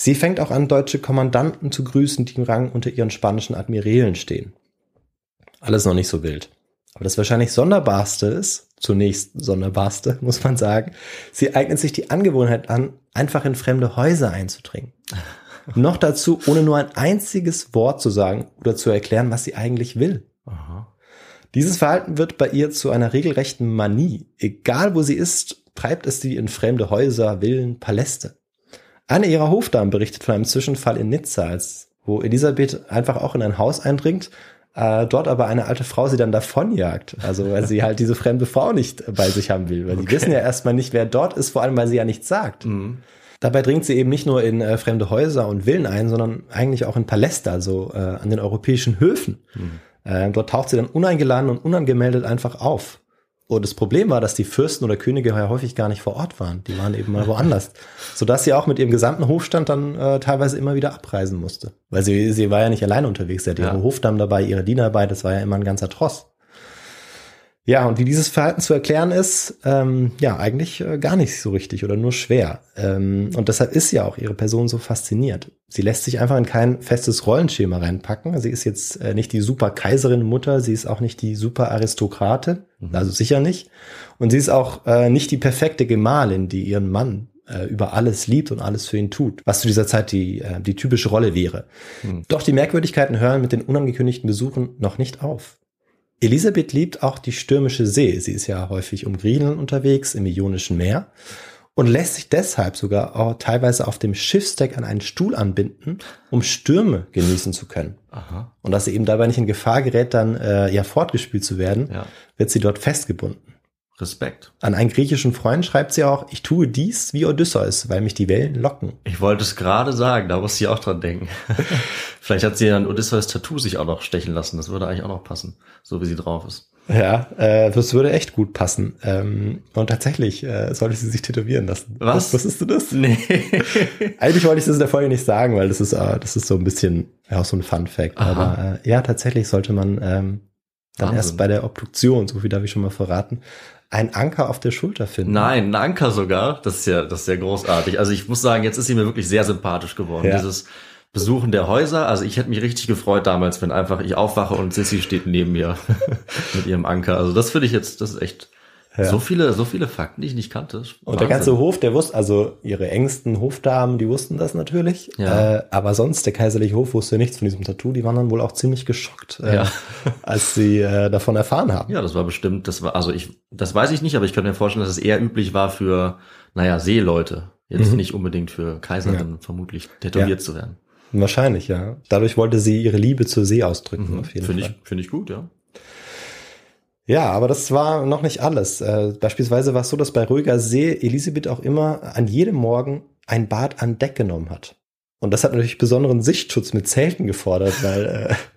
Sie fängt auch an, deutsche Kommandanten zu grüßen, die im Rang unter ihren spanischen Admirälen stehen. Alles noch nicht so wild. Aber das wahrscheinlich Sonderbarste ist, zunächst Sonderbarste, muss man sagen, sie eignet sich die Angewohnheit an, einfach in fremde Häuser einzudringen. Noch dazu, ohne nur ein einziges Wort zu sagen oder zu erklären, was sie eigentlich will.
Aha.
Dieses Verhalten wird bei ihr zu einer regelrechten Manie. Egal wo sie ist, treibt es sie in fremde Häuser, Villen, Paläste. Eine ihrer Hofdamen berichtet von einem Zwischenfall in Nizza, wo Elisabeth einfach auch in ein Haus eindringt, äh, dort aber eine alte Frau sie dann davonjagt. Also weil sie halt diese fremde Frau nicht bei sich haben will. Weil die
Okay.
wissen ja erstmal nicht, wer dort ist, vor allem weil sie ja nichts sagt.
Mhm.
Dabei dringt sie eben nicht nur in äh, fremde Häuser und Villen ein, sondern eigentlich auch in Paläste, also äh, an den europäischen Höfen. Äh, dort taucht sie dann uneingeladen und unangemeldet einfach auf. Und das Problem war, dass die Fürsten oder Könige ja häufig gar nicht vor Ort waren. Die waren eben mal woanders. Sodass sie auch mit ihrem gesamten Hofstand dann äh, teilweise immer wieder abreisen musste. Weil sie, sie war ja nicht alleine unterwegs. Sie hatte
Ja.
ihre Hofdamen dabei, ihre Diener dabei. Das war ja immer ein ganzer Tross. Ja, und wie dieses Verhalten zu erklären ist, ähm, ja, eigentlich äh, gar nicht so richtig oder nur schwer. Ähm, und deshalb ist ja auch ihre Person so fasziniert. Sie lässt sich einfach in kein festes Rollenschema reinpacken. Sie ist jetzt äh, nicht die super Kaiserin Mutter, sie ist auch nicht die super Aristokratin, also sicher nicht. Und sie ist auch äh, nicht die perfekte Gemahlin, die ihren Mann äh, über alles liebt und alles für ihn tut, was zu dieser Zeit die, äh, die typische Rolle wäre. Doch die Merkwürdigkeiten hören mit den unangekündigten Besuchen noch nicht auf. Elisabeth liebt auch die stürmische See. Sie ist ja häufig um Griechenland unterwegs, im Ionischen Meer und lässt sich deshalb sogar auch teilweise auf dem Schiffsdeck an einen Stuhl anbinden, um Stürme genießen zu können.
Aha.
Und dass sie eben dabei nicht in Gefahr gerät, dann äh, ja fortgespült zu werden,
Ja.
wird sie dort festgebunden.
Respekt.
An einen griechischen Freund schreibt sie auch, ich tue dies wie Odysseus, weil mich die Wellen locken.
Ich wollte es gerade sagen, da muss sie auch dran denken. Vielleicht hat sie ja ein Odysseus-Tattoo sich auch noch stechen lassen. Das würde eigentlich auch noch passen, so wie sie drauf ist.
Ja, äh, das würde echt gut passen. Ähm, und tatsächlich äh, sollte sie sich tätowieren lassen.
Was?
Wusstest du das?
Nee.
Eigentlich wollte ich das in der Folge nicht sagen, weil das ist, äh, das ist so ein bisschen ja, auch so ein Fun-Fact.
Aha.
Aber äh, ja, tatsächlich sollte man ähm, dann
Wahnsinn.
erst bei der Obduktion, so viel darf ich schon mal verraten, einen Anker auf der Schulter finden.
Nein, ein Anker sogar. Das ist ja, das ist ja großartig. Also ich muss sagen, jetzt ist sie mir wirklich sehr sympathisch geworden.
Ja.
Dieses Besuchen der Häuser. Also ich hätte mich richtig gefreut damals, wenn einfach ich aufwache und Sissy steht neben mir mit ihrem Anker. Also das finde ich jetzt, das ist echt
Ja.
so viele, so viele Fakten, die ich nicht kannte.
Und der ganze Hof, der wusste, also ihre engsten Hofdamen, die wussten das natürlich.
Ja.
Äh, aber sonst, der kaiserliche Hof wusste nichts von diesem Tattoo. Die waren dann wohl auch ziemlich geschockt, äh,
Ja.
als sie äh, davon erfahren haben.
Ja, das war bestimmt, das war, also ich, das weiß ich nicht, aber ich könnte mir vorstellen, dass es eher üblich war für, naja, Seeleute. Jetzt
Mhm.
nicht unbedingt für Kaiserinnen vermutlich tätowiert
Ja.
zu werden.
Wahrscheinlich, ja. Dadurch wollte sie ihre Liebe zur See ausdrücken, auf jeden
Finde
Fall.
ich, finde ich gut, ja.
Ja, aber das war noch nicht alles. Äh, beispielsweise war es so, dass bei ruhiger See Elisabeth auch immer an jedem Morgen ein Bad an Deck genommen hat. Und das hat natürlich besonderen Sichtschutz mit Zelten gefordert, weil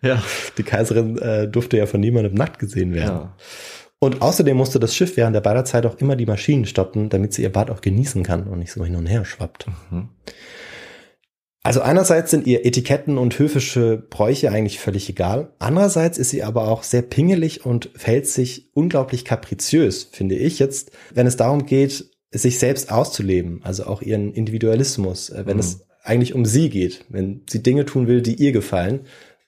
äh,
Ja.
die Kaiserin äh, durfte ja von niemandem nackt gesehen werden.
ja.
Und außerdem musste das Schiff während der Badezeit auch immer die Maschinen stoppen, damit sie ihr Bad auch genießen kann und nicht so hin und her schwappt.
Mhm.
Also einerseits sind ihr Etiketten und höfische Bräuche eigentlich völlig egal. Andererseits ist sie aber auch sehr pingelig und verhält sich unglaublich kapriziös, finde ich jetzt, wenn es darum geht, sich selbst auszuleben, also auch ihren Individualismus, äh, wenn
Mhm.
es eigentlich um sie geht. Wenn sie Dinge tun will, die ihr gefallen,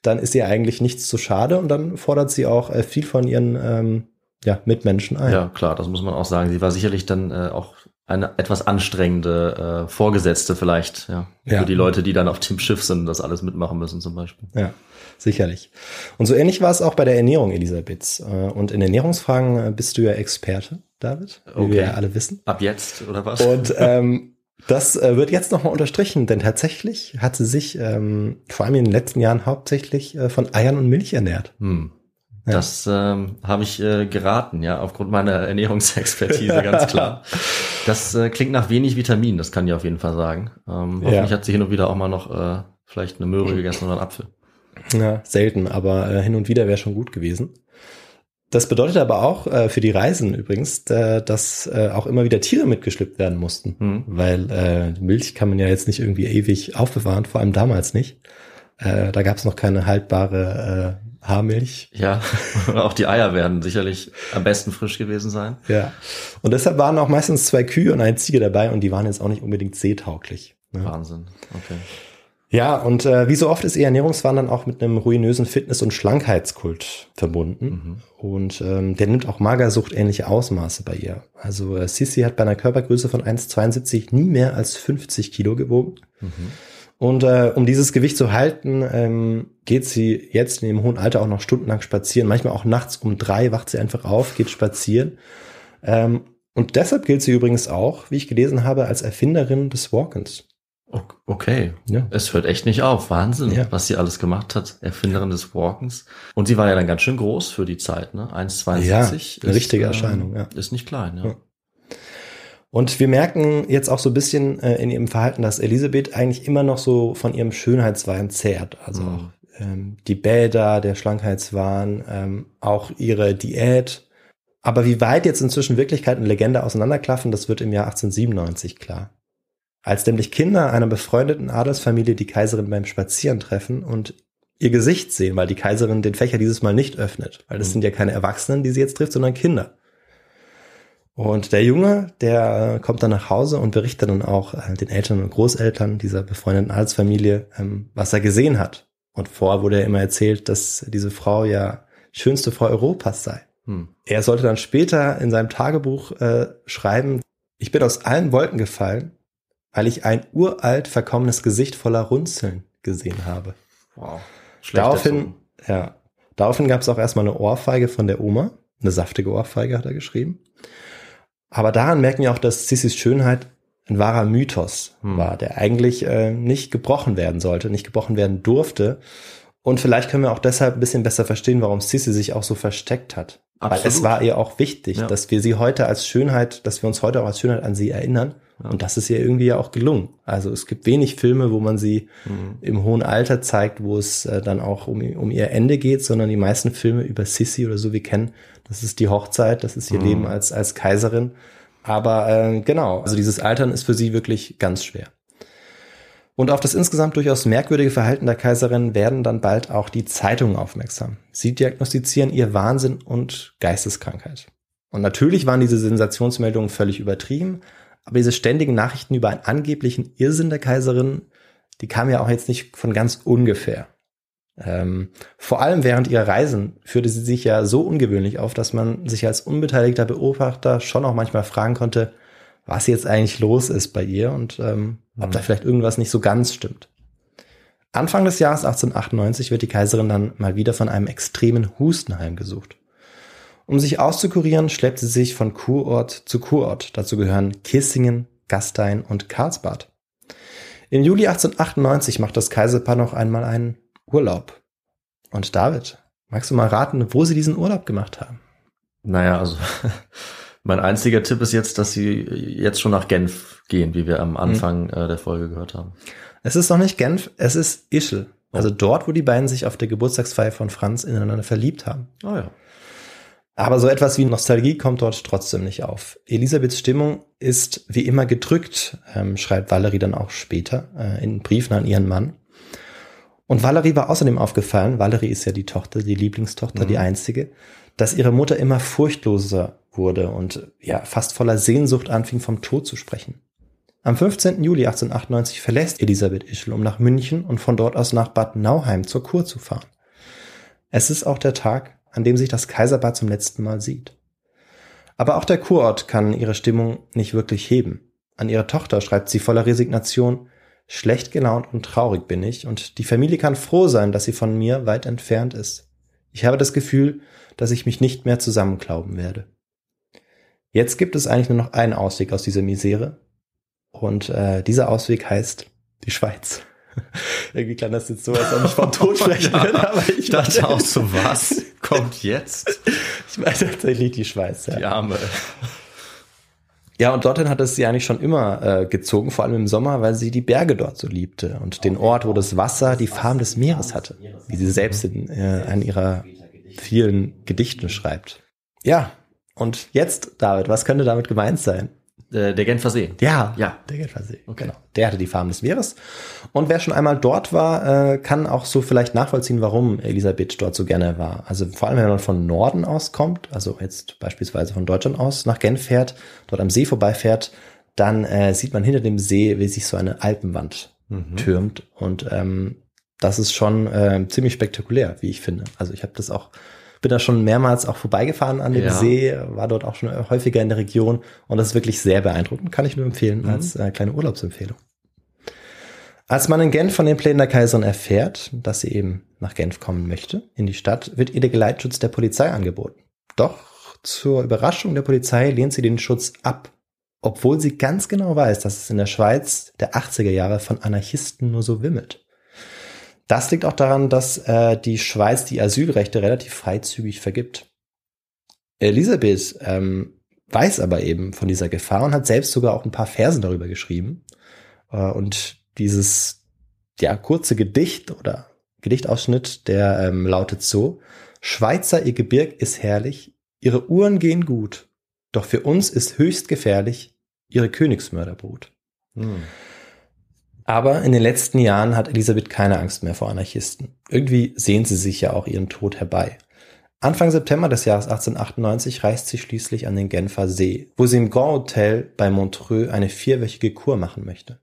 dann ist ihr eigentlich nichts zu schade und dann fordert sie auch äh, viel von ihren ähm, ja, Mitmenschen ein.
Ja, klar, das muss man auch sagen. Sie war sicherlich dann äh, auch eine etwas anstrengende äh, Vorgesetzte vielleicht, ja,
Ja.
für die Leute, die dann auf dem Schiff sind, und das alles mitmachen müssen zum Beispiel.
Ja, sicherlich. Und so ähnlich war es auch bei der Ernährung Elisabeths. Äh, Und in Ernährungsfragen äh, bist du ja Experte, David, wie
Okay.
wir ja alle wissen.
Ab jetzt oder was?
Und ähm, das äh, wird jetzt nochmal unterstrichen, denn tatsächlich hat sie sich ähm, vor allem in den letzten Jahren hauptsächlich äh, von Eiern und Milch ernährt.
Hm.
Ja.
Das ähm, habe ich äh, geraten, ja, aufgrund meiner Ernährungsexpertise, ganz klar. Das äh, klingt nach wenig Vitamin, das kann ich auf jeden Fall sagen. Ähm,
Ja.
hoffentlich hat sie hin und wieder auch mal noch äh, vielleicht eine Möhre gegessen oder einen Apfel.
Ja, selten, aber äh, hin und wieder wäre schon gut gewesen. Das bedeutet aber auch äh, für die Reisen übrigens, äh, dass äh, auch immer wieder Tiere mitgeschleppt werden mussten.
Hm.
Weil äh, Milch kann man ja jetzt nicht irgendwie ewig aufbewahren, vor allem damals nicht. Äh, da gab es noch keine haltbare äh, Haarmilch.
Ja, auch die Eier werden sicherlich am besten frisch gewesen sein.
Ja. Und deshalb waren auch meistens zwei Kühe und eine Ziege dabei und die waren jetzt auch nicht unbedingt seetauglich. Ne?
Wahnsinn. Okay.
Ja, und äh, wie so oft ist ihr Ernährungswandern auch mit einem ruinösen Fitness- und Schlankheitskult verbunden.
Mhm.
Und ähm, der nimmt auch Magersucht ähnliche Ausmaße bei ihr. Also äh, Sissy hat bei einer Körpergröße von 1,72 nie mehr als 50 Kilo gewogen.
Mhm.
Und äh, um dieses Gewicht zu halten, ähm, geht sie jetzt in ihrem hohen Alter auch noch stundenlang spazieren. Manchmal auch nachts um drei wacht sie einfach auf, geht spazieren. Ähm, und deshalb gilt sie übrigens auch, wie ich gelesen habe, als Erfinderin des Walkens.
Okay.
Ja.
Es hört echt nicht auf. Wahnsinn,
Ja.
was sie alles gemacht hat. Erfinderin des Walkens. Und sie war ja dann ganz schön groß für die Zeit, ne? 1,72.
Ja, eine
ist,
richtige
ähm,
Erscheinung, ja.
Ist nicht klein, ja.
Ja. Und wir merken jetzt auch so ein bisschen äh, in ihrem Verhalten, dass Elisabeth eigentlich immer noch so von ihrem Schönheitswahn zehrt. Also
Mhm.
auch ähm, die Bäder, der Schlankheitswahn, ähm, auch ihre Diät. Aber wie weit jetzt inzwischen Wirklichkeit und Legende auseinanderklaffen, das wird im Jahr 1897 klar. Als nämlich Kinder einer befreundeten Adelsfamilie die Kaiserin beim Spazieren treffen und ihr Gesicht sehen, weil die Kaiserin den Fächer dieses Mal nicht öffnet. Weil das
Mhm.
sind ja keine Erwachsenen, die sie jetzt trifft, sondern Kinder. Und der Junge, der äh, kommt dann nach Hause und berichtet dann auch äh, den Eltern und Großeltern dieser befreundeten Adelsfamilie, ähm, was er gesehen hat. Und vorher wurde er immer erzählt, dass diese Frau ja schönste Frau Europas sei.
Hm.
Er sollte dann später in seinem Tagebuch äh, schreiben, ich bin aus allen Wolken gefallen, weil ich ein uralt verkommenes Gesicht voller Runzeln gesehen habe.
Wow. Schlecht
Daraufhin, ja, daraufhin gab es auch erstmal eine Ohrfeige von der Oma. Eine saftige Ohrfeige hat er geschrieben. Aber daran merken wir auch, dass Sissis Schönheit ein wahrer Mythos
Hm.
war, der eigentlich äh, nicht gebrochen werden sollte, nicht gebrochen werden durfte. Und vielleicht können wir auch deshalb ein bisschen besser verstehen, warum Sissi sich auch so versteckt hat. Weil es
Absolut.
war ihr auch wichtig,
Ja.
dass wir sie heute als Schönheit, dass wir uns heute auch als Schönheit an sie erinnern. Und das ist ihr irgendwie ja auch gelungen. Also es gibt wenig Filme, wo man sie
Mhm.
im hohen Alter zeigt, wo es äh, dann auch um, um ihr Ende geht, sondern die meisten Filme über Sissi oder so wir kennen, das ist die Hochzeit, das ist ihr
Mhm.
Leben als, als Kaiserin. Aber äh, genau, also dieses Altern ist für sie wirklich ganz schwer. Und auf das insgesamt durchaus merkwürdige Verhalten der Kaiserin werden dann bald auch die Zeitungen aufmerksam. Sie diagnostizieren ihr Wahnsinn und Geisteskrankheit. Und natürlich waren diese Sensationsmeldungen völlig übertrieben, aber diese ständigen Nachrichten über einen angeblichen Irrsinn der Kaiserin, die kamen ja auch jetzt nicht von ganz ungefähr. Ähm, vor allem während ihrer Reisen führte sie sich ja so ungewöhnlich auf, dass man sich als unbeteiligter Beobachter schon auch manchmal fragen konnte, was jetzt eigentlich los ist bei ihr und ähm, ob da vielleicht irgendwas nicht so ganz stimmt. Anfang des Jahres 1898 wird die Kaiserin dann mal wieder von einem extremen Husten heimgesucht. Um sich auszukurieren, schleppt sie sich von Kurort zu Kurort. Dazu gehören Kissingen, Gastein und Karlsbad. Im Juli 1898 macht das Kaiserpaar noch einmal einen Urlaub. Und David, magst du mal raten, wo sie diesen Urlaub gemacht haben?
Naja, also mein einziger Tipp ist jetzt, dass sie jetzt schon nach Genf gehen, wie wir am Anfang äh, der Folge gehört haben.
Es ist noch nicht Genf, es ist Ischl. Also dort, wo die beiden sich auf der Geburtstagsfeier von Franz ineinander verliebt haben.
Ah ja.
Aber so etwas wie Nostalgie kommt dort trotzdem nicht auf. Elisabeths Stimmung ist wie immer gedrückt, ähm, schreibt Valerie dann auch später äh, in Briefen an ihren Mann. Und Valerie war außerdem aufgefallen, Valerie ist ja die Tochter, die Lieblingstochter, die einzige, dass ihre Mutter immer furchtloser wurde und ja fast voller Sehnsucht anfing, vom Tod zu sprechen. Am 15. Juli 1898 verlässt Elisabeth Ischl, um nach München und von dort aus nach Bad Nauheim zur Kur zu fahren. Es ist auch der Tag, an dem sich das Kaiserbad zum letzten Mal sieht. Aber auch der Kurort kann ihre Stimmung nicht wirklich heben. An ihre Tochter schreibt sie voller Resignation, schlecht gelaunt und traurig bin ich und die Familie kann froh sein, dass sie von mir weit entfernt ist. Ich habe das Gefühl, dass ich mich nicht mehr zusammenklauben werde. Jetzt gibt es eigentlich nur noch einen Ausweg aus dieser Misere und äh, dieser Ausweg heißt die Schweiz. Irgendwie klang das jetzt so, als ob ich vom Tod sprechen würde, aber ich
Ich dachte
meine-
auch so, was kommt jetzt?
Ich meine tatsächlich die Schweiz, ja.
Die Arme.
Ja, und dorthin hat es sie eigentlich schon immer äh, gezogen, vor allem im Sommer, weil sie die Berge dort so liebte und den Ort, wo das Wasser die Farben des Meeres hatte, wie sie selbst in äh, einem ihrer vielen Gedichten schreibt. Ja, und jetzt, David, was könnte damit gemeint sein?
Äh, der Genfer See.
Ja,
Ja.
der Genfer See.
Okay.
Genau. Der hatte die Farben des Meeres. Und wer schon einmal dort war, äh, kann auch so vielleicht nachvollziehen, warum Elisabeth dort so gerne war. Also vor allem, wenn man von Norden aus kommt, also jetzt beispielsweise von Deutschland aus nach Genf fährt, dort am See vorbeifährt, dann äh, sieht man hinter dem See, wie sich so eine Alpenwand türmt. Und ähm, das ist schon äh, ziemlich spektakulär, wie ich finde. Also ich habe das auch bin da schon mehrmals auch vorbeigefahren an dem
Ja.
See, war dort auch schon häufiger in der Region und das ist wirklich sehr beeindruckend. Kann ich nur empfehlen als äh, kleine Urlaubsempfehlung. Als man in Genf von den Plänen der Kaiserin erfährt, dass sie eben nach Genf kommen möchte, in die Stadt, wird ihr der Geleitschutz der Polizei angeboten. Doch zur Überraschung der Polizei lehnt sie den Schutz ab, obwohl sie ganz genau weiß, dass es in der Schweiz der 80er Jahre von Anarchisten nur so wimmelt. Das liegt auch daran, dass äh, die Schweiz die Asylrechte relativ freizügig vergibt. Elisabeth ähm, weiß aber eben von dieser Gefahr und hat selbst sogar auch ein paar Versen darüber geschrieben. Äh, und dieses ja kurze Gedicht oder Gedichtausschnitt, der ähm, lautet so: Schweizer, ihr Gebirg ist herrlich, ihre Uhren gehen gut, doch für uns ist höchst gefährlich ihre Königsmörderbrut.
Hm.
Aber in den letzten Jahren hat Elisabeth keine Angst mehr vor Anarchisten. Irgendwie sehnt sie sich ja auch ihren Tod herbei. Anfang September des Jahres 1898 reist sie schließlich an den Genfer See, wo sie im Grand Hotel bei Montreux eine vierwöchige Kur machen möchte.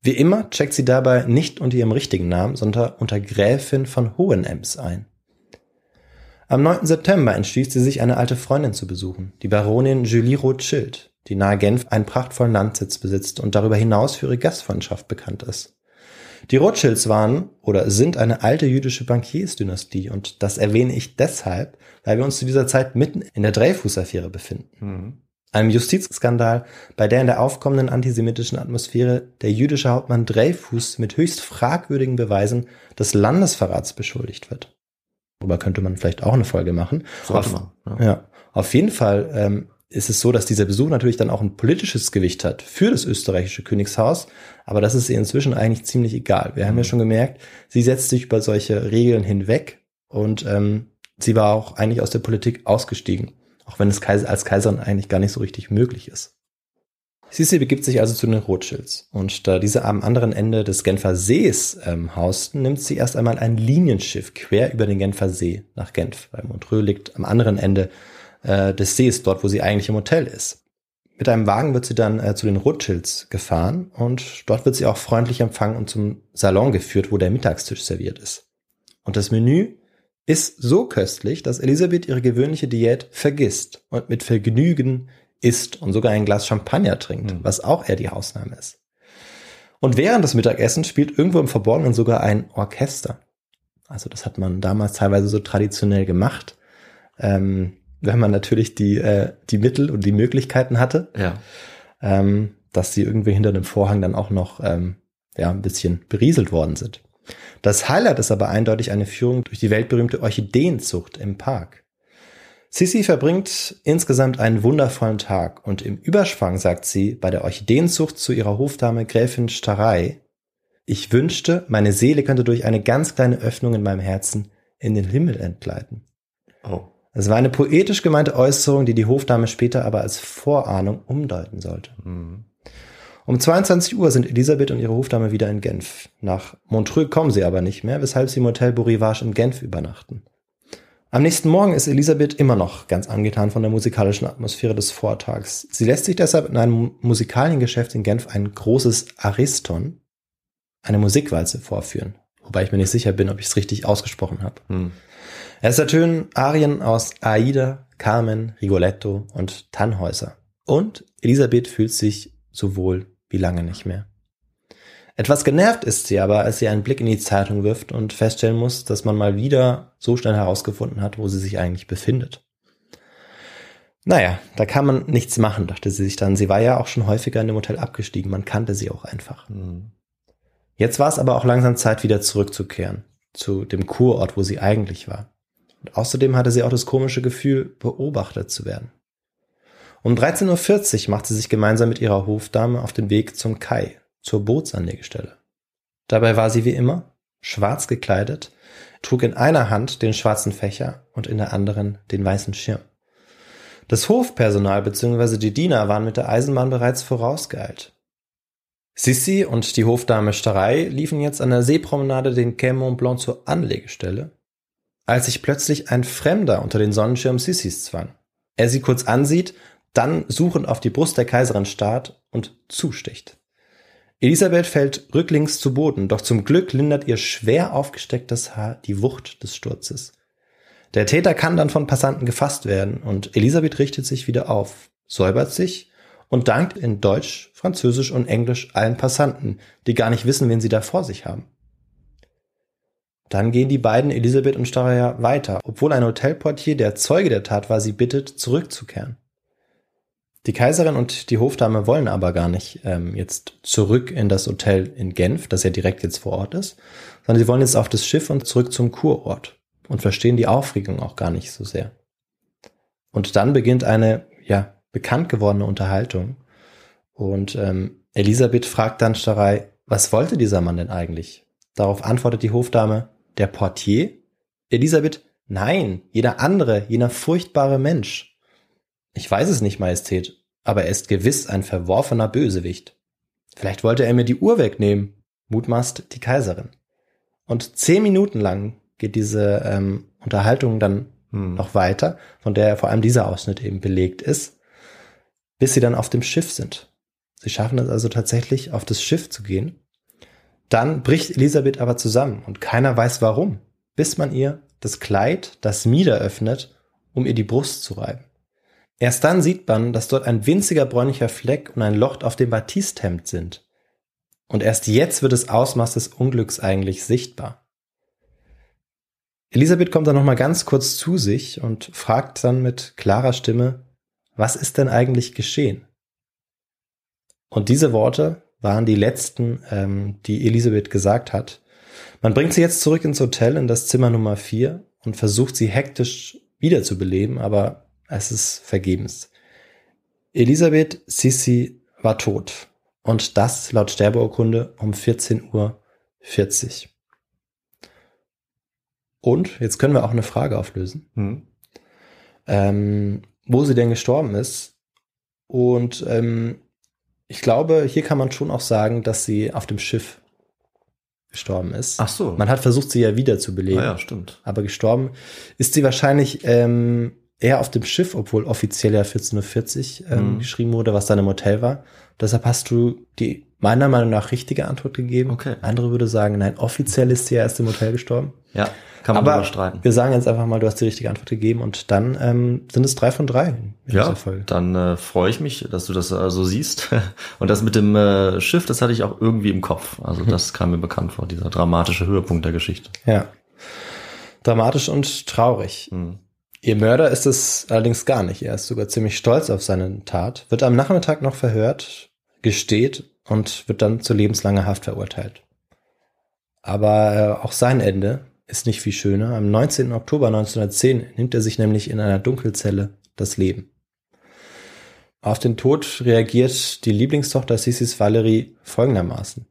Wie immer checkt sie dabei nicht unter ihrem richtigen Namen, sondern unter Gräfin von Hohenems ein. Am 9. September entschließt sie sich, eine alte Freundin zu besuchen, die Baronin Julie Rothschild, die nahe Genf einen prachtvollen Landsitz besitzt und darüber hinaus für ihre Gastfreundschaft bekannt ist. Die Rothschilds waren oder sind eine alte jüdische Bankiersdynastie und das erwähne ich deshalb, weil wir uns zu dieser Zeit mitten in der Dreyfus-Affäre befinden.
Hm.
Einem Justizskandal, bei der in der aufkommenden antisemitischen Atmosphäre der jüdische Hauptmann Dreyfus mit höchst fragwürdigen Beweisen des Landesverrats beschuldigt wird. Darüber könnte man vielleicht auch eine Folge machen. Auf-
man, ja.
ja. Auf jeden Fall ähm, ist es so, dass dieser Besuch natürlich dann auch ein politisches Gewicht hat für das österreichische Königshaus, aber das ist ihr inzwischen eigentlich ziemlich egal. Wir haben ja schon gemerkt, sie setzt sich über solche Regeln hinweg und ähm, sie war auch eigentlich aus der Politik ausgestiegen, auch wenn es als Kaiserin eigentlich gar nicht so richtig möglich ist. Sisi begibt sich also zu den Rothschilds und da diese am anderen Ende des Genfer Sees ähm, hausten, nimmt sie erst einmal ein Linienschiff quer über den Genfer See nach Genf, weil Montreux liegt am anderen Ende äh, des Sees, dort wo sie eigentlich im Hotel ist. Mit einem Wagen wird sie dann äh, zu den Rothschilds gefahren und dort wird sie auch freundlich empfangen und zum Salon geführt, wo der Mittagstisch serviert ist. Und das Menü ist so köstlich, dass Elisabeth ihre gewöhnliche Diät vergisst und mit Vergnügen isst und sogar ein Glas Champagner trinkt, mhm. was auch eher die Hausnahme ist. Und während des Mittagessens spielt irgendwo im Verborgenen sogar ein Orchester. Also das hat man damals teilweise so traditionell gemacht, ähm, wenn man natürlich die, äh, die Mittel und die Möglichkeiten hatte,
ja.
ähm, dass sie irgendwie hinter dem Vorhang dann auch noch ähm, ja, ein bisschen berieselt worden sind. Das Highlight ist aber eindeutig eine Führung durch die weltberühmte Orchideenzucht im Park. Sissy verbringt insgesamt einen wundervollen Tag und im Überschwang sagt sie bei der Orchideenzucht zu ihrer Hofdame Gräfin Starei, ich wünschte, meine Seele könnte durch eine ganz kleine Öffnung in meinem Herzen in den Himmel entgleiten.
Oh.
Es war eine poetisch gemeinte Äußerung, die die Hofdame später aber als Vorahnung umdeuten sollte.
Mhm.
Um 22 Uhr sind Elisabeth und ihre Hofdame wieder in Genf. Nach Montreux kommen sie aber nicht mehr, weshalb sie im Hotel Borivage in Genf übernachten. Am nächsten Morgen ist Elisabeth immer noch ganz angetan von der musikalischen Atmosphäre des Vortags. Sie lässt sich deshalb in einem Musikaliengeschäft in Genf ein großes Ariston, eine Musikwalze, vorführen. Wobei ich mir nicht sicher bin, ob ich es richtig ausgesprochen habe.
Hm.
Es ertönen Arien aus Aida, Carmen, Rigoletto und Tannhäuser. Und Elisabeth fühlt sich so wohl wie lange nicht mehr. Etwas genervt ist sie aber, als sie einen Blick in die Zeitung wirft und feststellen muss, dass man mal wieder so schnell herausgefunden hat, wo sie sich eigentlich befindet. Naja, da kann man nichts machen, dachte sie sich dann. Sie war ja auch schon häufiger in dem Hotel abgestiegen, man kannte sie auch einfach.
Mhm.
Jetzt war es aber auch langsam Zeit, wieder zurückzukehren, zu dem Kurort, wo sie eigentlich war. Und außerdem hatte sie auch das komische Gefühl, beobachtet zu werden. Um 13.40 Uhr macht sie sich gemeinsam mit ihrer Hofdame auf den Weg zum Kai, zur Bootsanlegestelle. Dabei war sie wie immer schwarz gekleidet, trug in einer Hand den schwarzen Fächer und in der anderen den weißen Schirm. Das Hofpersonal bzw. die Diener waren mit der Eisenbahn bereits vorausgeeilt. Sissi und die Hofdame Starei liefen jetzt an der Seepromenade den Quai Mont Blanc zur Anlegestelle, als sich plötzlich ein Fremder unter den Sonnenschirm Sissis zwang. Er sie kurz ansieht, dann suchend auf die Brust der Kaiserin starrt und zusticht. Elisabeth fällt rücklings zu Boden, doch zum Glück lindert ihr schwer aufgestecktes Haar die Wucht des Sturzes. Der Täter kann dann von Passanten gefasst werden und Elisabeth richtet sich wieder auf, säubert sich und dankt in Deutsch, Französisch und Englisch allen Passanten, die gar nicht wissen, wen sie da vor sich haben. Dann gehen die beiden Elisabeth und Staraya weiter, obwohl ein Hotelportier, der Zeuge der Tat war, sie bittet, zurückzukehren. Die Kaiserin und die Hofdame wollen aber gar nicht ähm, jetzt zurück in das Hotel in Genf, das ja direkt jetzt vor Ort ist, sondern sie wollen jetzt auf das Schiff und zurück zum Kurort und verstehen die Aufregung auch gar nicht so sehr. Und dann beginnt eine, ja, bekannt gewordene Unterhaltung. Und ähm, Elisabeth fragt dann Starei, was wollte dieser Mann denn eigentlich? Darauf antwortet die Hofdame, der Portier? Elisabeth, nein, jeder andere, jener furchtbare Mensch. Ich weiß es nicht, Majestät, aber er ist gewiss ein verworfener Bösewicht. Vielleicht wollte er mir die Uhr wegnehmen, mutmaßt die Kaiserin. Und zehn Minuten lang geht diese ähm, Unterhaltung dann hm. noch weiter, von der vor allem dieser Ausschnitt eben belegt ist, bis sie dann auf dem Schiff sind. Sie schaffen es also tatsächlich, auf das Schiff zu gehen. Dann bricht Elisabeth aber zusammen und keiner weiß warum, bis man ihr das Kleid, das Mieder öffnet, um ihr die Brust zu reiben. Erst dann sieht man, dass dort ein winziger bräunlicher Fleck und ein Loch auf dem Batisthemd sind. Und erst jetzt wird das Ausmaß des Unglücks eigentlich sichtbar. Elisabeth kommt dann nochmal ganz kurz zu sich und fragt dann mit klarer Stimme, was ist denn eigentlich geschehen? Und diese Worte waren die letzten, ähm, die Elisabeth gesagt hat. Man bringt sie jetzt zurück ins Hotel in das Zimmer Nummer 4 und versucht sie hektisch wiederzubeleben, aber Es ist vergebens. Elisabeth Sissi war tot. Und das laut Sterbeurkunde um 14.40 Uhr. Und jetzt können wir auch eine Frage auflösen,
Hm.
ähm, wo sie denn gestorben ist. Und ähm, ich glaube, hier kann man schon auch sagen, dass sie auf dem Schiff gestorben ist.
Ach so.
Man hat versucht, sie ja wiederzubeleben.
ah, ja, stimmt.
aber gestorben ist sie wahrscheinlich ähm, eher auf dem Schiff, obwohl offiziell ja 14.40 Uhr ähm,
Mhm.
geschrieben wurde, was dann im Hotel war. Deshalb hast du die meiner Meinung nach richtige Antwort gegeben.
Okay.
Andere würde sagen, nein, offiziell ist sie ja erst im Hotel gestorben.
Ja, kann man
aber
streiten.
wir sagen jetzt einfach mal, du hast die richtige Antwort gegeben und dann ähm, sind es drei von drei in
Ja,
dieser Folge.
dann äh, freue ich mich, dass du das äh, so siehst. Und das mit dem äh, Schiff, das hatte ich auch irgendwie im Kopf. Also das kam mir bekannt vor, dieser dramatische Höhepunkt der Geschichte.
Ja. Dramatisch und traurig.
Hm.
Ihr Mörder ist es allerdings gar nicht. Er ist sogar ziemlich stolz auf seine Tat, wird am Nachmittag noch verhört, gesteht und wird dann zu lebenslanger Haft verurteilt. Aber äh, auch sein Ende ist nicht viel schöner. Am 19. Oktober 1910 nimmt er sich nämlich in einer Dunkelzelle das Leben. Auf den Tod reagiert die Lieblingstochter Sissis Valerie folgendermaßen.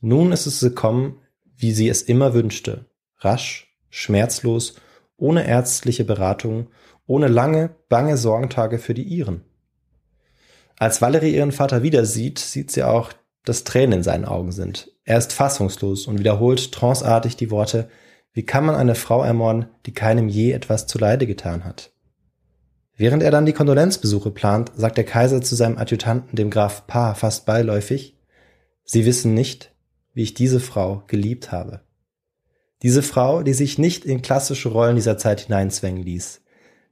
Nun ist es gekommen, wie sie es immer wünschte. Rasch, schmerzlos, ohne ärztliche Beratung, ohne lange, bange Sorgentage für die Iren. Als Valerie ihren Vater wieder sieht, sieht sie auch, dass Tränen in seinen Augen sind. Er ist fassungslos und wiederholt tranceartig die Worte, wie kann man eine Frau ermorden, die keinem je etwas zuleide getan hat? Während er dann die Kondolenzbesuche plant, sagt der Kaiser zu seinem Adjutanten, dem Graf Paar, fast beiläufig, Sie wissen nicht, wie ich diese Frau geliebt habe. Diese Frau, die sich nicht in klassische Rollen dieser Zeit hineinzwängen ließ.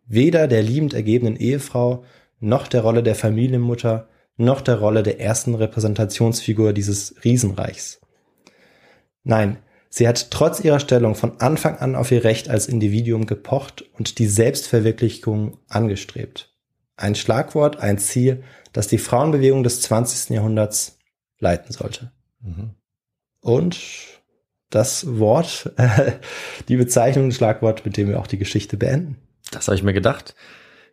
Weder der liebend ergebenen Ehefrau, noch der Rolle der Familienmutter, noch der Rolle der ersten Repräsentationsfigur dieses Riesenreichs. Nein, sie hat trotz ihrer Stellung von Anfang an auf ihr Recht als Individuum gepocht und die Selbstverwirklichung angestrebt. Ein Schlagwort, ein Ziel, das die Frauenbewegung des 20. Jahrhunderts leiten sollte.
Mhm.
Und das Wort, äh, die Bezeichnung, das Schlagwort, mit dem wir auch die Geschichte beenden.
Das habe ich mir gedacht.